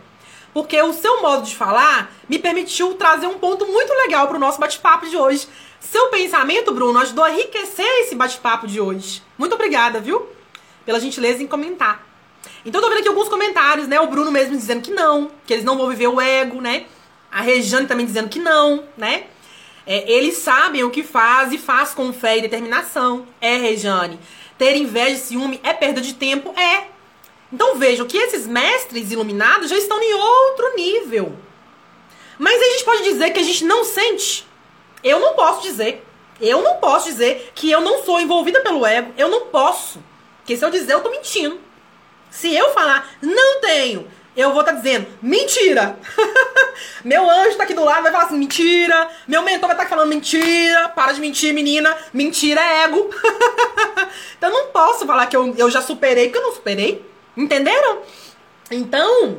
porque o seu modo de falar me permitiu trazer um ponto muito legal para o nosso bate-papo de hoje. Seu pensamento, Bruno, ajudou a enriquecer esse bate-papo de hoje. Muito obrigada, viu? Pela gentileza em comentar. Então, tô vendo aqui alguns comentários, né? O Bruno mesmo dizendo que não, que eles não vão viver o ego, né? A Rejane também dizendo que não, né? É, eles sabem o que faz e faz com fé e determinação. É, Rejane. Ter inveja e ciúme é perda de tempo? É. Então vejam que esses mestres iluminados já estão em outro nível. Mas a gente pode dizer que a gente não sente. Eu não posso dizer. Eu não posso dizer que eu não sou envolvida pelo ego. Eu não posso. Porque se eu dizer, eu tô mentindo. Se eu falar, não tenho, eu vou estar tá dizendo, mentira. Meu anjo tá aqui do lado, vai falar assim, mentira. Meu mentor vai estar tá falando, mentira. Para de mentir, menina. Mentira é ego. então eu não posso falar que eu, eu já superei, porque eu não superei. Entenderam? Então,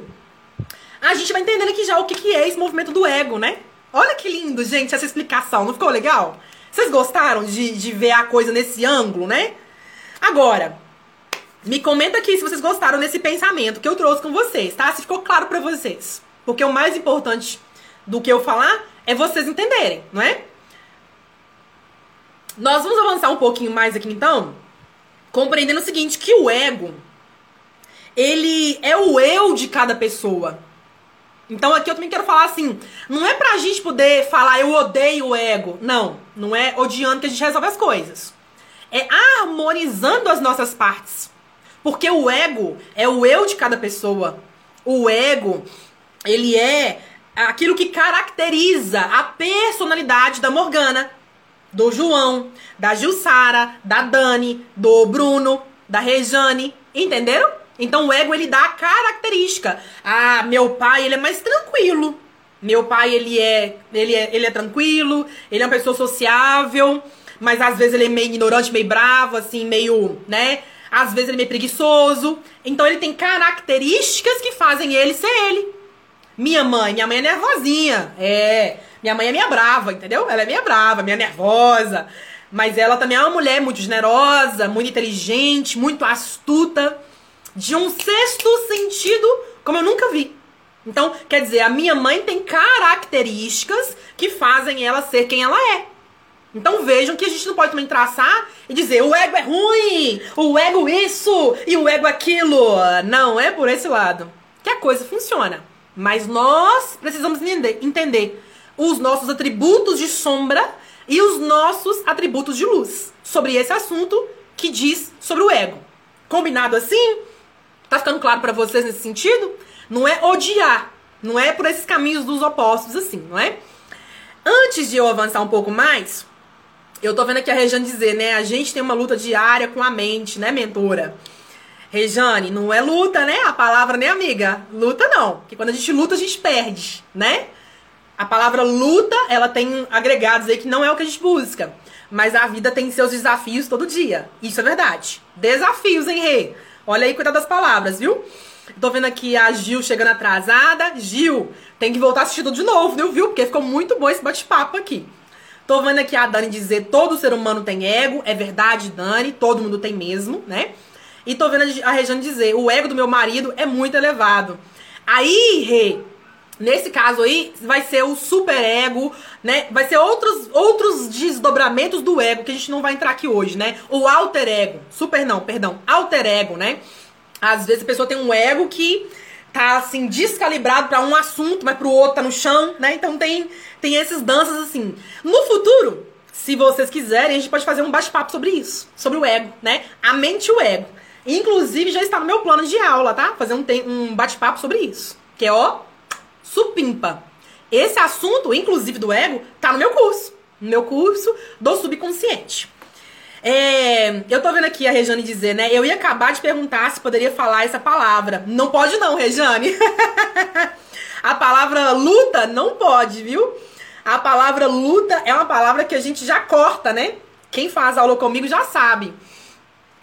a gente vai entendendo aqui já o que, que é esse movimento do ego, né? Olha que lindo, gente, essa explicação. Não ficou legal? Vocês gostaram de, de ver a coisa nesse ângulo, né? Agora, me comenta aqui se vocês gostaram desse pensamento que eu trouxe com vocês, tá? Se ficou claro para vocês. Porque o mais importante do que eu falar é vocês entenderem, não é? Nós vamos avançar um pouquinho mais aqui então, compreendendo o seguinte, que o ego ele é o eu de cada pessoa. Então aqui eu também quero falar assim, não é pra gente poder falar eu odeio o ego. Não, não é odiando que a gente resolve as coisas. É harmonizando as nossas partes. Porque o ego é o eu de cada pessoa. O ego, ele é aquilo que caracteriza a personalidade da Morgana, do João, da Gilsara, da Dani, do Bruno, da Rejane, entenderam? Então o ego ele dá a característica. Ah, meu pai, ele é mais tranquilo. Meu pai, ele é, ele é, ele é tranquilo, ele é uma pessoa sociável, mas às vezes ele é meio ignorante, meio bravo, assim, meio, né? Às vezes ele é meio preguiçoso. Então ele tem características que fazem ele ser ele. Minha mãe, minha mãe é nervosinha. É. Minha mãe é minha brava, entendeu? Ela é minha brava, minha nervosa. Mas ela também é uma mulher muito generosa, muito inteligente, muito astuta. De um sexto sentido, como eu nunca vi. Então, quer dizer, a minha mãe tem características que fazem ela ser quem ela é. Então vejam que a gente não pode também traçar e dizer o ego é ruim, o ego isso e o ego aquilo. Não é por esse lado que a coisa funciona. Mas nós precisamos entender, os nossos atributos de sombra e os nossos atributos de luz sobre esse assunto que diz sobre o ego. Combinado assim? Tá ficando claro para vocês nesse sentido? Não é odiar, não é por esses caminhos dos opostos assim, não é? Antes de eu avançar um pouco mais, eu tô vendo aqui a Rejane dizer, né? A gente tem uma luta diária com a mente, né, mentora? Rejane, não é luta, né? A palavra, né, amiga? Luta não. Porque quando a gente luta, a gente perde, né? A palavra luta, ela tem agregados aí que não é o que a gente busca. Mas a vida tem seus desafios todo dia. Isso é verdade. Desafios, hein, Rê? Olha aí, cuidado das palavras, viu? Tô vendo aqui a Gil chegando atrasada. Gil, tem que voltar assistindo de novo, viu? Porque ficou muito bom esse bate-papo aqui. Tô vendo aqui a Dani dizer todo ser humano tem ego. É verdade, Dani, todo mundo tem mesmo, né? E tô vendo a Regiane dizer, o ego do meu marido é muito elevado. Aí, Rê, nesse caso aí, vai ser o super ego, né? Vai ser outros, outros desdobramentos do ego que a gente não vai entrar aqui hoje, né? O alter ego. Super não, perdão. Alter ego, né? Às vezes a pessoa tem um ego que tá assim descalibrado para um assunto, mas pro outro tá no chão, né? Então tem tem esses danças assim. No futuro, se vocês quiserem, a gente pode fazer um bate-papo sobre isso, sobre o ego, né? A mente e o ego. Inclusive já está no meu plano de aula, tá? Fazer um, um bate-papo sobre isso, que é ó, supimpa. Esse assunto, inclusive do ego, tá no meu curso, no meu curso do subconsciente. É, eu tô vendo aqui a Rejane dizer, né? Eu ia acabar de perguntar se poderia falar essa palavra. Não pode não, Rejane. a palavra luta não pode, viu? A palavra luta é uma palavra que a gente já corta, né? Quem faz aula comigo já sabe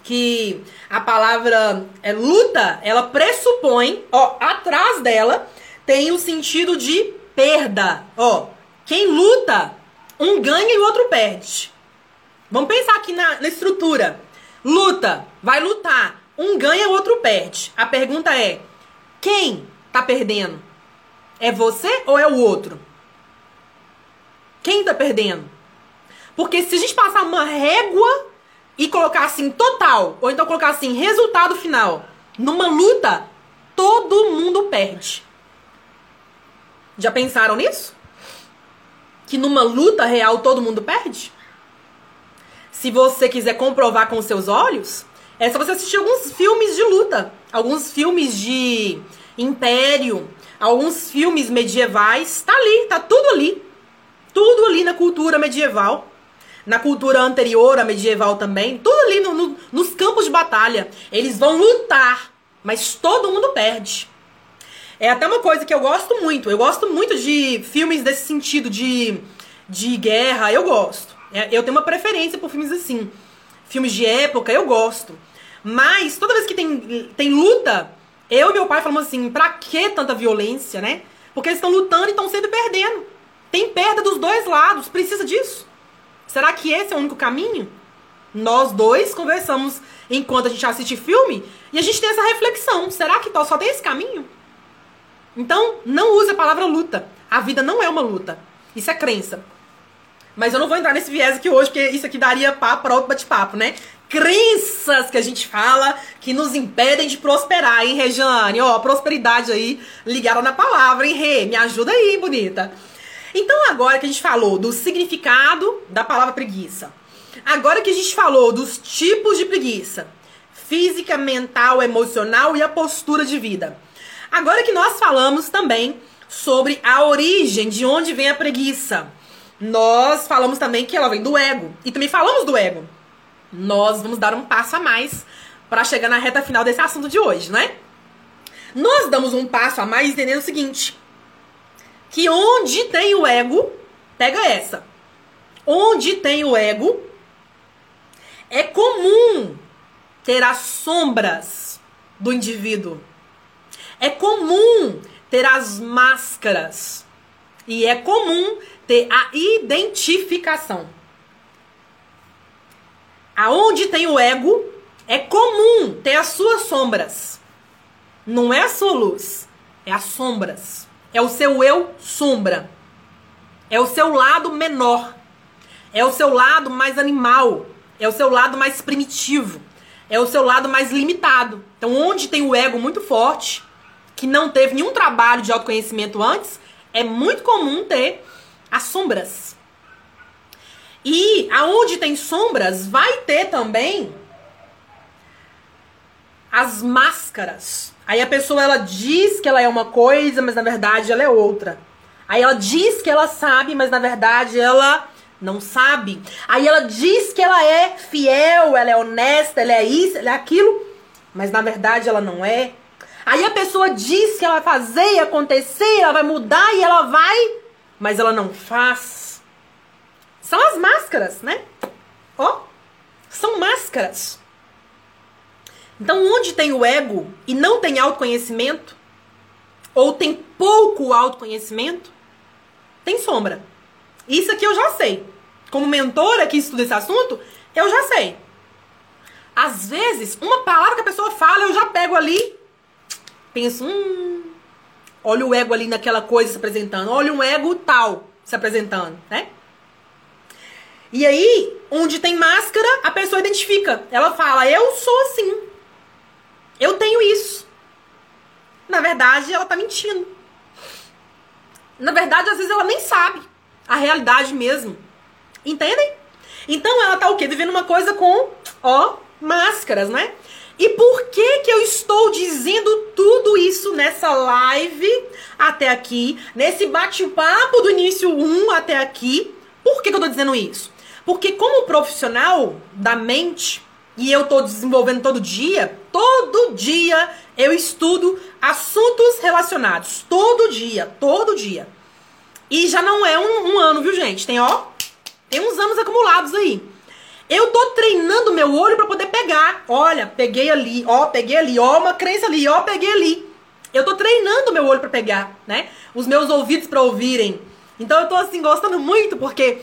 que a palavra é, luta, ela pressupõe, ó, atrás dela tem o sentido de perda. Ó, quem luta, um ganha e o outro perde. Vamos pensar aqui na, na estrutura. Luta, vai lutar. Um ganha, o outro perde. A pergunta é: quem tá perdendo? É você ou é o outro? Quem tá perdendo? Porque se a gente passar uma régua e colocar assim total, ou então colocar assim resultado final, numa luta, todo mundo perde. Já pensaram nisso? Que numa luta real todo mundo perde? Se você quiser comprovar com seus olhos, é só você assistir alguns filmes de luta, alguns filmes de império, alguns filmes medievais. Tá ali, tá tudo ali. Tudo ali na cultura medieval. Na cultura anterior à medieval também. Tudo ali no, no, nos campos de batalha. Eles vão lutar, mas todo mundo perde. É até uma coisa que eu gosto muito. Eu gosto muito de filmes desse sentido de, de guerra. Eu gosto. É, eu tenho uma preferência por filmes assim. Filmes de época, eu gosto. Mas toda vez que tem, tem luta, eu e meu pai falamos assim: pra que tanta violência, né? Porque eles estão lutando e estão sempre perdendo. Tem perda dos dois lados. Precisa disso? Será que esse é o único caminho? Nós dois conversamos enquanto a gente assiste filme e a gente tem essa reflexão. Será que só tem esse caminho? Então, não use a palavra luta. A vida não é uma luta. Isso é crença. Mas eu não vou entrar nesse viés aqui hoje, porque isso aqui daria papo para outro bate-papo, né? Crenças que a gente fala que nos impedem de prosperar, hein, Rejane? Ó, prosperidade aí ligada na palavra, hein, Rê? Me ajuda aí, bonita. Então, agora que a gente falou do significado da palavra preguiça, agora que a gente falou dos tipos de preguiça, física, mental, emocional e a postura de vida, agora que nós falamos também sobre a origem, de onde vem a preguiça, nós falamos também que ela vem do ego. E também falamos do ego. Nós vamos dar um passo a mais para chegar na reta final desse assunto de hoje, né? Nós damos um passo a mais entendendo o seguinte: que onde tem o ego, pega essa. Onde tem o ego, é comum ter as sombras do indivíduo. É comum ter as máscaras. E é comum ter a identificação. Aonde tem o ego, é comum ter as suas sombras. Não é a sua luz, é as sombras. É o seu eu sombra. É o seu lado menor. É o seu lado mais animal. É o seu lado mais primitivo. É o seu lado mais limitado. Então, onde tem o ego muito forte, que não teve nenhum trabalho de autoconhecimento antes, é muito comum ter as sombras. E aonde tem sombras, vai ter também as máscaras. Aí a pessoa ela diz que ela é uma coisa, mas na verdade ela é outra. Aí ela diz que ela sabe, mas na verdade ela não sabe. Aí ela diz que ela é fiel, ela é honesta, ela é isso, ela é aquilo, mas na verdade ela não é. Aí a pessoa diz que ela vai fazer e acontecer, ela vai mudar e ela vai, mas ela não faz. São as máscaras, né? Ó, são máscaras. Então, onde tem o ego e não tem autoconhecimento, ou tem pouco autoconhecimento, tem sombra. Isso aqui eu já sei. Como mentora que estuda esse assunto, eu já sei. Às vezes, uma palavra que a pessoa fala, eu já pego ali, penso, hum, olha o ego ali naquela coisa se apresentando, olha um ego tal se apresentando, né? E aí, onde tem máscara, a pessoa identifica. Ela fala, eu sou assim. Eu tenho isso. Na verdade, ela tá mentindo. Na verdade, às vezes ela nem sabe a realidade mesmo. Entendem? Então ela tá o quê? Vivendo uma coisa com, ó, máscaras, né? E por que que eu estou dizendo tudo isso nessa live até aqui, nesse bate-papo do início 1 até aqui? Por que que eu tô dizendo isso? Porque como profissional da mente, e eu tô desenvolvendo todo dia, todo dia eu estudo assuntos relacionados. Todo dia, todo dia. E já não é um, um ano, viu, gente? Tem, ó, tem uns anos acumulados aí. Eu tô treinando meu olho para poder pegar. Olha, peguei ali, ó, peguei ali, ó, uma crença ali, ó, peguei ali. Eu tô treinando meu olho para pegar, né? Os meus ouvidos para ouvirem. Então eu tô assim gostando muito porque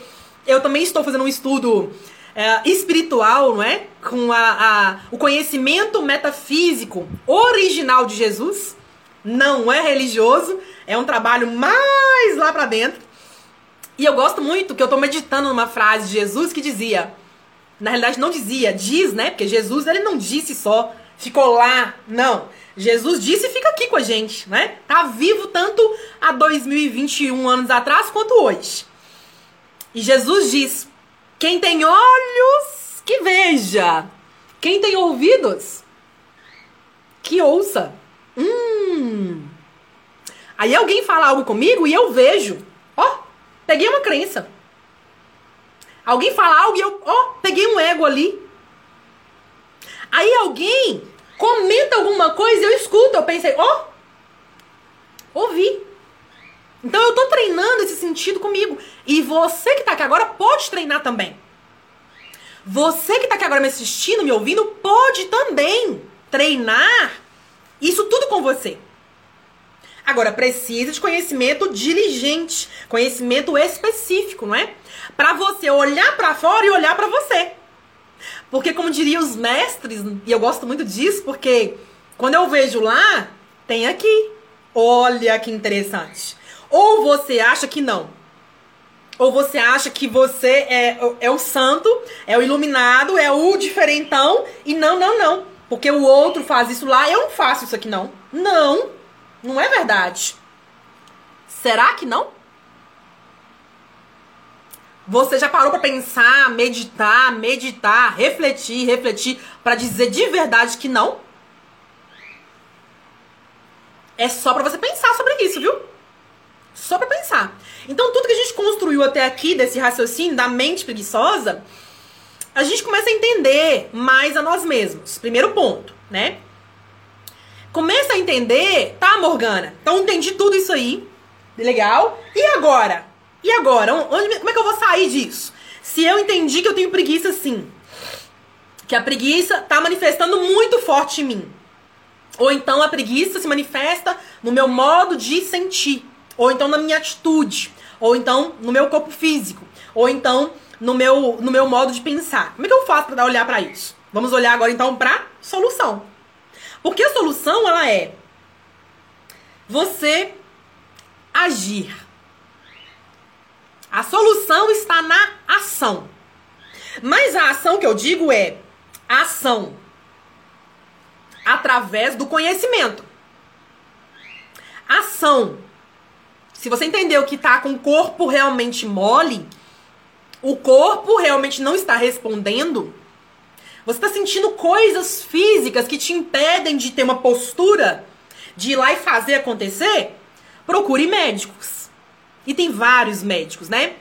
eu também estou fazendo um estudo é, espiritual, não é? Com a, a, o conhecimento metafísico original de Jesus. Não é religioso, é um trabalho mais lá para dentro. E eu gosto muito que eu tô meditando numa frase de Jesus que dizia, na realidade não dizia, diz, né? Porque Jesus ele não disse só, ficou lá, não. Jesus disse fica aqui com a gente, né? Tá vivo tanto há 2021 anos atrás quanto hoje. E Jesus diz: quem tem olhos, que veja. Quem tem ouvidos, que ouça. Hum. Aí alguém fala algo comigo e eu vejo. Ó, peguei uma crença. Alguém fala algo e eu, ó, peguei um ego ali. Aí alguém comenta alguma coisa e eu escuto. Eu pensei, ó, ouvi. Então eu tô treinando esse sentido comigo. E você que tá aqui agora pode treinar também. Você que tá aqui agora me assistindo, me ouvindo, pode também treinar isso tudo com você. Agora, precisa de conhecimento diligente, conhecimento específico, não é? Para você olhar para fora e olhar para você. Porque como diriam os mestres, e eu gosto muito disso, porque quando eu vejo lá, tem aqui. Olha que interessante. Ou você acha que não. Ou você acha que você é, é o santo, é o iluminado, é o diferentão. E não, não, não. Porque o outro faz isso lá, eu não faço isso aqui não. Não, não é verdade. Será que não? Você já parou para pensar, meditar, meditar, refletir, refletir para dizer de verdade que não? É só para você pensar sobre isso, viu? Só para pensar. Então, tudo que a gente construiu até aqui desse raciocínio da mente preguiçosa, a gente começa a entender mais a nós mesmos. Primeiro ponto, né? Começa a entender, tá, Morgana? Então, entendi tudo isso aí. Legal. E agora? E agora? Onde, como é que eu vou sair disso? Se eu entendi que eu tenho preguiça sim. que a preguiça tá manifestando muito forte em mim. Ou então a preguiça se manifesta no meu modo de sentir, ou então na minha atitude, ou então no meu corpo físico, ou então no meu, no meu modo de pensar. Como é que eu faço para olhar para isso? Vamos olhar agora então para solução. Porque a solução ela é você agir. A solução está na ação. Mas a ação que eu digo é ação através do conhecimento. Ação. Se você entendeu que tá com o corpo realmente mole, o corpo realmente não está respondendo, você está sentindo coisas físicas que te impedem de ter uma postura de ir lá e fazer acontecer, procure médicos. E tem vários médicos, né?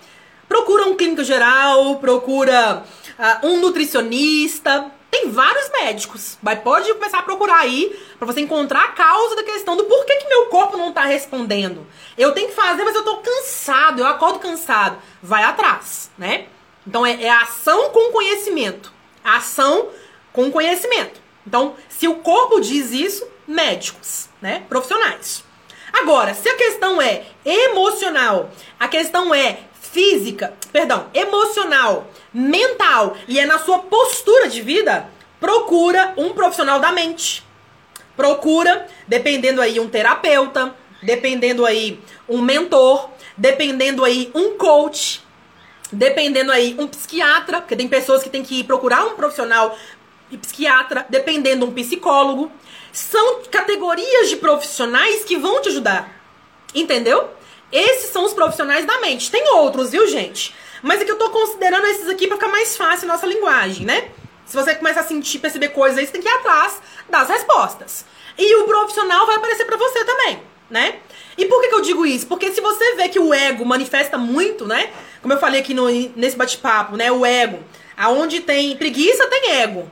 Procura um clínico geral, procura uh, um nutricionista. Tem vários médicos. Mas pode começar a procurar aí para você encontrar a causa da questão do porquê que meu corpo não tá respondendo. Eu tenho que fazer, mas eu tô cansado, eu acordo cansado. Vai atrás, né? Então é, é ação com conhecimento. Ação com conhecimento. Então, se o corpo diz isso, médicos, né? Profissionais. Agora, se a questão é emocional, a questão é física, perdão, emocional, mental e é na sua postura de vida, procura um profissional da mente. Procura, dependendo aí, um terapeuta, dependendo aí, um mentor, dependendo aí, um coach, dependendo aí, um psiquiatra, porque tem pessoas que têm que procurar um profissional psiquiatra, dependendo um psicólogo. São categorias de profissionais que vão te ajudar. Entendeu? Esses são os profissionais da mente. Tem outros, viu, gente? Mas é que eu tô considerando esses aqui para ficar mais fácil a nossa linguagem, né? Se você começa a sentir, perceber coisas aí, você tem que ir atrás das respostas. E o profissional vai aparecer para você também, né? E por que, que eu digo isso? Porque se você vê que o ego manifesta muito, né? Como eu falei aqui no, nesse bate-papo, né? O ego. Aonde tem preguiça, tem ego.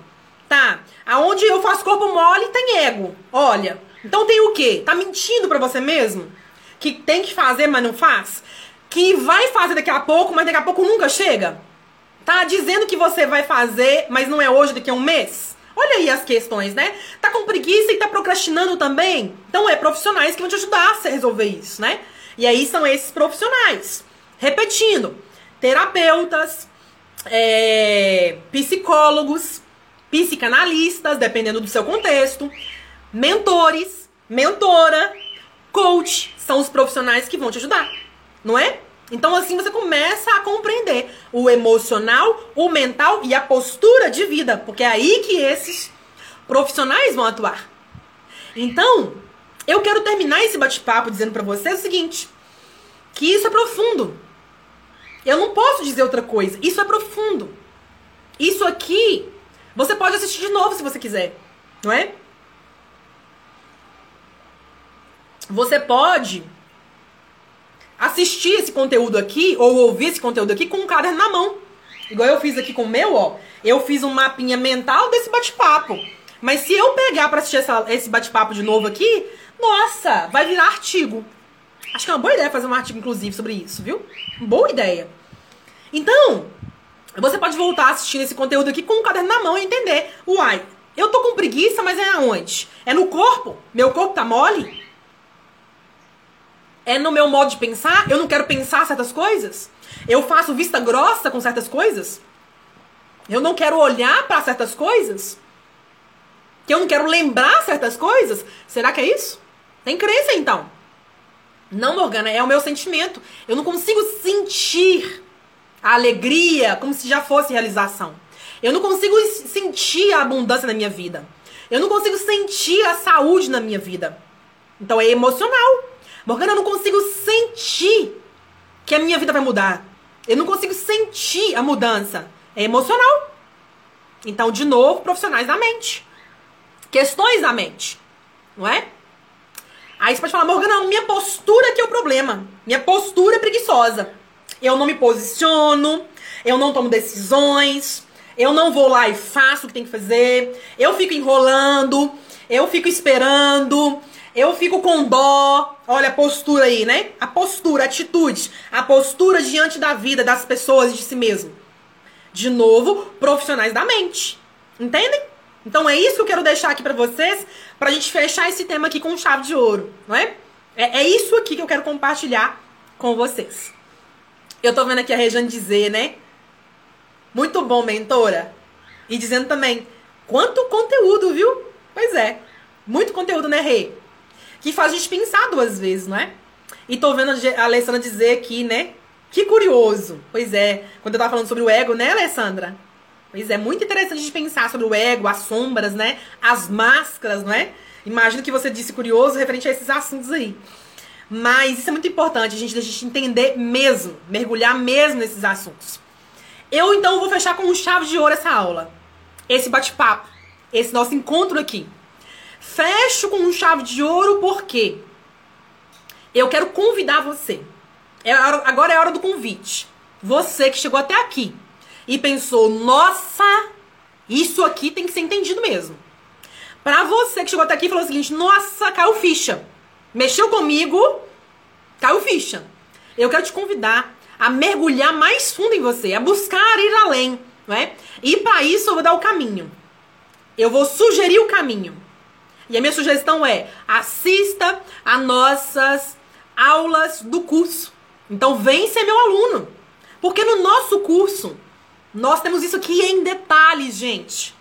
Tá? Aonde eu faço corpo mole, tem ego. Olha. Então tem o quê? Tá mentindo para você mesmo? Que tem que fazer, mas não faz? Que vai fazer daqui a pouco, mas daqui a pouco nunca chega? Tá dizendo que você vai fazer, mas não é hoje, daqui a um mês? Olha aí as questões, né? Tá com preguiça e tá procrastinando também? Então é profissionais que vão te ajudar a resolver isso, né? E aí são esses profissionais. Repetindo, terapeutas, é, psicólogos, psicanalistas, dependendo do seu contexto, mentores, mentora, coach, são os profissionais que vão te ajudar, não é? Então assim você começa a compreender o emocional, o mental e a postura de vida, porque é aí que esses profissionais vão atuar. Então, eu quero terminar esse bate-papo dizendo para você o seguinte, que isso é profundo. Eu não posso dizer outra coisa. Isso é profundo. Isso aqui você pode assistir de novo se você quiser, não é? Você pode assistir esse conteúdo aqui ou ouvir esse conteúdo aqui com um caderno na mão. Igual eu fiz aqui com o meu, ó. Eu fiz um mapinha mental desse bate-papo. Mas se eu pegar para assistir essa, esse bate-papo de novo aqui, nossa, vai virar artigo. Acho que é uma boa ideia fazer um artigo, inclusive, sobre isso, viu? Boa ideia. Então, você pode voltar assistindo esse conteúdo aqui com um caderno na mão e entender. Uai, eu tô com preguiça, mas é aonde? É no corpo? Meu corpo tá mole? É no meu modo de pensar? Eu não quero pensar certas coisas? Eu faço vista grossa com certas coisas? Eu não quero olhar para certas coisas? Que eu não quero lembrar certas coisas? Será que é isso? Tem crença então. Não, Morgana, é o meu sentimento. Eu não consigo sentir a alegria como se já fosse realização. Eu não consigo sentir a abundância na minha vida. Eu não consigo sentir a saúde na minha vida. Então é emocional. Morgana, eu não consigo sentir que a minha vida vai mudar. Eu não consigo sentir a mudança. É emocional. Então, de novo, profissionais da mente. Questões da mente. Não é? Aí você pode falar, Morgana, minha postura que é o problema. Minha postura é preguiçosa eu não me posiciono, eu não tomo decisões, eu não vou lá e faço o que tem que fazer, eu fico enrolando, eu fico esperando, eu fico com dó. Olha a postura aí, né? A postura, a atitude, a postura diante da vida, das pessoas e de si mesmo. De novo, profissionais da mente. Entendem? Então é isso que eu quero deixar aqui para vocês, pra gente fechar esse tema aqui com chave de ouro, não é? é? É isso aqui que eu quero compartilhar com vocês. Eu tô vendo aqui a Rejane dizer, né? Muito bom, mentora. E dizendo também, quanto conteúdo, viu? Pois é. Muito conteúdo, né, Rei? Que faz a gente pensar duas vezes, não é? E tô vendo a Alessandra dizer aqui, né? Que curioso. Pois é. Quando eu tava falando sobre o ego, né, Alessandra? Pois é, muito interessante gente pensar sobre o ego, as sombras, né? As máscaras, não é? Imagino que você disse curioso referente a esses assuntos aí. Mas isso é muito importante, a gente, a gente entender mesmo, mergulhar mesmo nesses assuntos. Eu então vou fechar com chave de ouro essa aula. Esse bate-papo, esse nosso encontro aqui. Fecho com chave de ouro porque eu quero convidar você. É hora, agora é a hora do convite. Você que chegou até aqui e pensou, nossa, isso aqui tem que ser entendido mesmo. Pra você que chegou até aqui e falou o seguinte, nossa, caiu ficha. Mexeu comigo, caiu ficha. Eu quero te convidar a mergulhar mais fundo em você, a buscar ir além, não é? E para isso eu vou dar o caminho. Eu vou sugerir o caminho. E a minha sugestão é: assista a nossas aulas do curso. Então vem ser meu aluno. Porque no nosso curso nós temos isso aqui em detalhes, gente.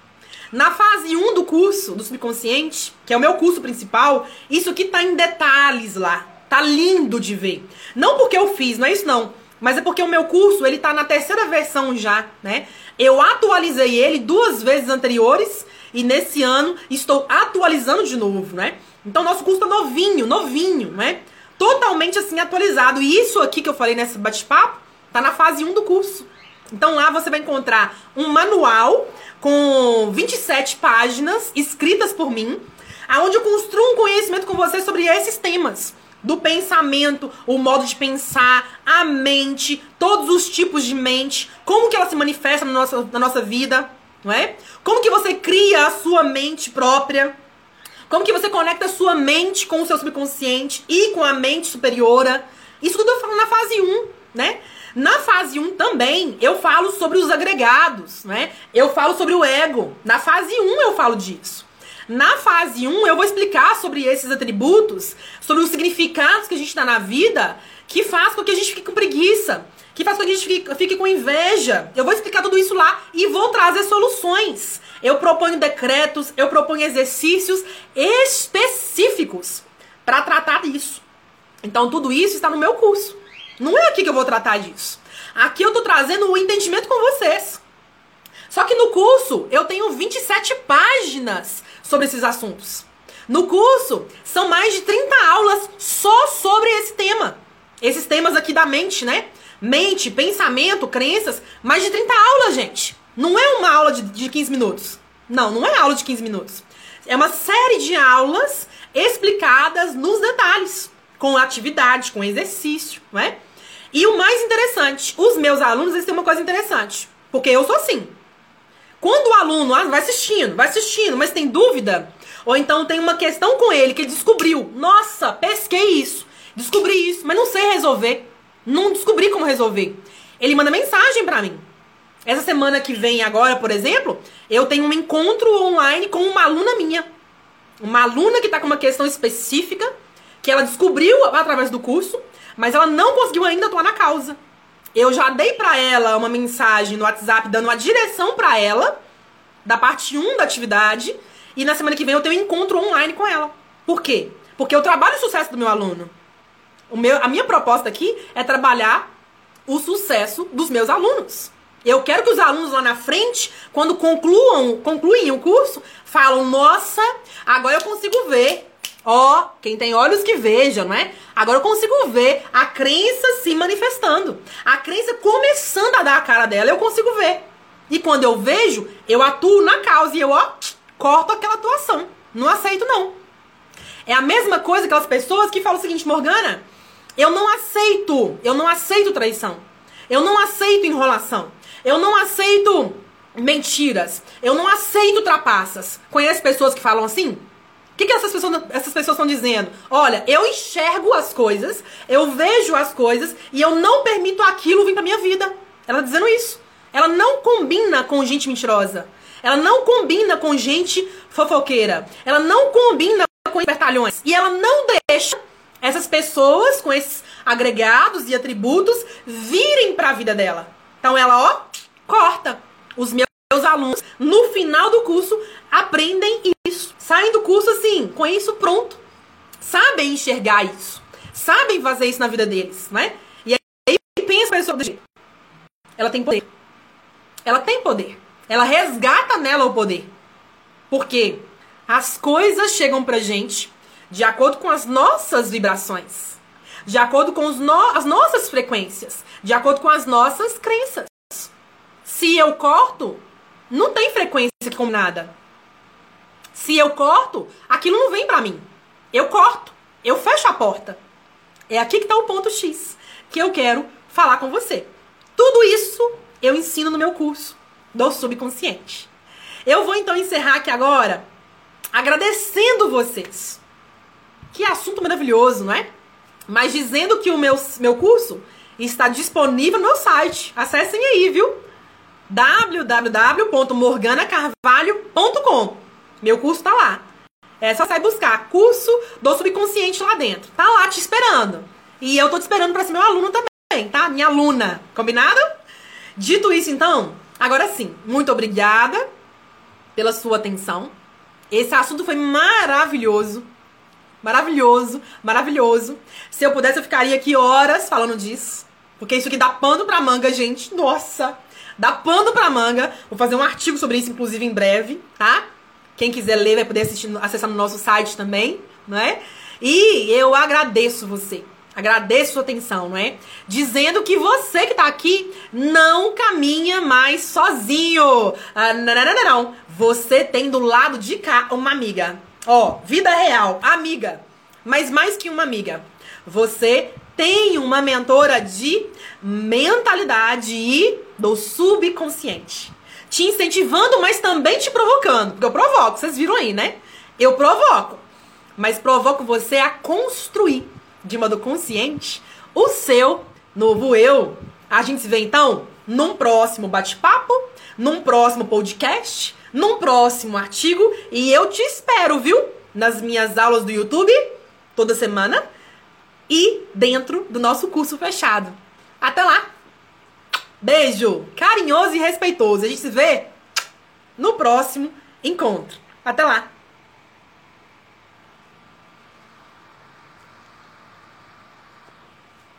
Na fase 1 do curso do subconsciente, que é o meu curso principal, isso aqui tá em detalhes lá. Tá lindo de ver. Não porque eu fiz, não é isso não. Mas é porque o meu curso, ele tá na terceira versão já, né? Eu atualizei ele duas vezes anteriores e nesse ano estou atualizando de novo, né? Então nosso curso tá novinho, novinho, né? Totalmente assim atualizado. E isso aqui que eu falei nesse bate-papo tá na fase 1 do curso. Então lá você vai encontrar um manual com 27 páginas escritas por mim, aonde eu construo um conhecimento com você sobre esses temas do pensamento, o modo de pensar, a mente, todos os tipos de mente, como que ela se manifesta na nossa, na nossa vida, não é? Como que você cria a sua mente própria? Como que você conecta a sua mente com o seu subconsciente e com a mente superiora? Isso tudo eu falo na fase 1, né? Na fase 1 também eu falo sobre os agregados, né? Eu falo sobre o ego. Na fase 1 eu falo disso. Na fase 1 eu vou explicar sobre esses atributos, sobre os significados que a gente dá na vida, que faz com que a gente fique com preguiça, que faz com que a gente fique, fique com inveja. Eu vou explicar tudo isso lá e vou trazer soluções. Eu proponho decretos, eu proponho exercícios específicos para tratar disso. Então tudo isso está no meu curso. Não é aqui que eu vou tratar disso. Aqui eu tô trazendo o entendimento com vocês. Só que no curso eu tenho 27 páginas sobre esses assuntos. No curso são mais de 30 aulas só sobre esse tema. Esses temas aqui da mente, né? Mente, pensamento, crenças, mais de 30 aulas, gente. Não é uma aula de, de 15 minutos. Não, não é aula de 15 minutos. É uma série de aulas explicadas nos detalhes, com atividade, com exercício, não é? E o mais interessante, os meus alunos, eles têm uma coisa interessante. Porque eu sou assim. Quando o aluno ah, vai assistindo, vai assistindo, mas tem dúvida, ou então tem uma questão com ele que ele descobriu, nossa, pesquei isso, descobri isso, mas não sei resolver. Não descobri como resolver. Ele manda mensagem para mim. Essa semana que vem agora, por exemplo, eu tenho um encontro online com uma aluna minha. Uma aluna que tá com uma questão específica que ela descobriu através do curso mas ela não conseguiu ainda atuar na causa. Eu já dei para ela uma mensagem no WhatsApp dando uma direção para ela da parte 1 da atividade e na semana que vem eu tenho um encontro online com ela. Por quê? Porque eu trabalho o sucesso do meu aluno. O meu, a minha proposta aqui é trabalhar o sucesso dos meus alunos. Eu quero que os alunos lá na frente, quando concluam, concluem o curso, falam: "Nossa, agora eu consigo ver Ó, quem tem olhos que veja, não é? Agora eu consigo ver a crença se manifestando. A crença começando a dar a cara dela, eu consigo ver. E quando eu vejo, eu atuo na causa e eu, ó, corto aquela atuação. Não aceito, não. É a mesma coisa aquelas pessoas que falam o seguinte, Morgana, eu não aceito, eu não aceito traição. Eu não aceito enrolação. Eu não aceito mentiras. Eu não aceito trapaças. Conhece pessoas que falam assim? O que, que essas pessoas essas pessoas estão dizendo? Olha, eu enxergo as coisas, eu vejo as coisas e eu não permito aquilo vir pra minha vida. Ela tá dizendo isso. Ela não combina com gente mentirosa. Ela não combina com gente fofoqueira. Ela não combina com espertalhões. E ela não deixa essas pessoas com esses agregados e atributos virem para a vida dela. Então ela, ó, corta. Os meus alunos, no final do curso, aprendem isso. Saem do curso assim, com isso pronto. Sabem enxergar isso. Sabem fazer isso na vida deles, né? E aí pensa a pessoa do jeito. Ela tem poder. Ela tem poder. Ela resgata nela o poder. Porque as coisas chegam pra gente de acordo com as nossas vibrações, de acordo com no as nossas frequências, de acordo com as nossas crenças. Se eu corto, não tem frequência combinada. Se eu corto, aquilo não vem pra mim. Eu corto, eu fecho a porta. É aqui que está o ponto X que eu quero falar com você. Tudo isso eu ensino no meu curso do subconsciente. Eu vou então encerrar aqui agora agradecendo vocês. Que assunto maravilhoso, não é? Mas dizendo que o meu, meu curso está disponível no meu site. Acessem aí, viu? www.morganacarvalho.com Meu curso está lá. É só sair buscar curso do subconsciente lá dentro. Tá lá te esperando. E eu tô te esperando para ser meu aluno também, tá? Minha aluna. Combinado? Dito isso, então, agora sim, muito obrigada pela sua atenção. Esse assunto foi maravilhoso. Maravilhoso, maravilhoso. Se eu pudesse, eu ficaria aqui horas falando disso. Porque isso aqui dá pano pra manga, gente. Nossa! Dá pano pra manga. Vou fazer um artigo sobre isso, inclusive, em breve, tá? Quem quiser ler vai poder assistir, acessar no nosso site também, não é? E eu agradeço você. Agradeço sua atenção, não é? Dizendo que você que tá aqui não caminha mais sozinho. Ah, não, não, não, não. Você tem do lado de cá uma amiga. Ó, vida real, amiga. Mas mais que uma amiga. Você tem uma mentora de mentalidade e do subconsciente. Te incentivando, mas também te provocando. Porque eu provoco, vocês viram aí, né? Eu provoco. Mas provoco você a construir de modo consciente o seu novo eu. A gente se vê então num próximo bate-papo, num próximo podcast, num próximo artigo e eu te espero, viu? Nas minhas aulas do YouTube toda semana e dentro do nosso curso fechado. Até lá. Beijo carinhoso e respeitoso. A gente se vê no próximo encontro. Até lá.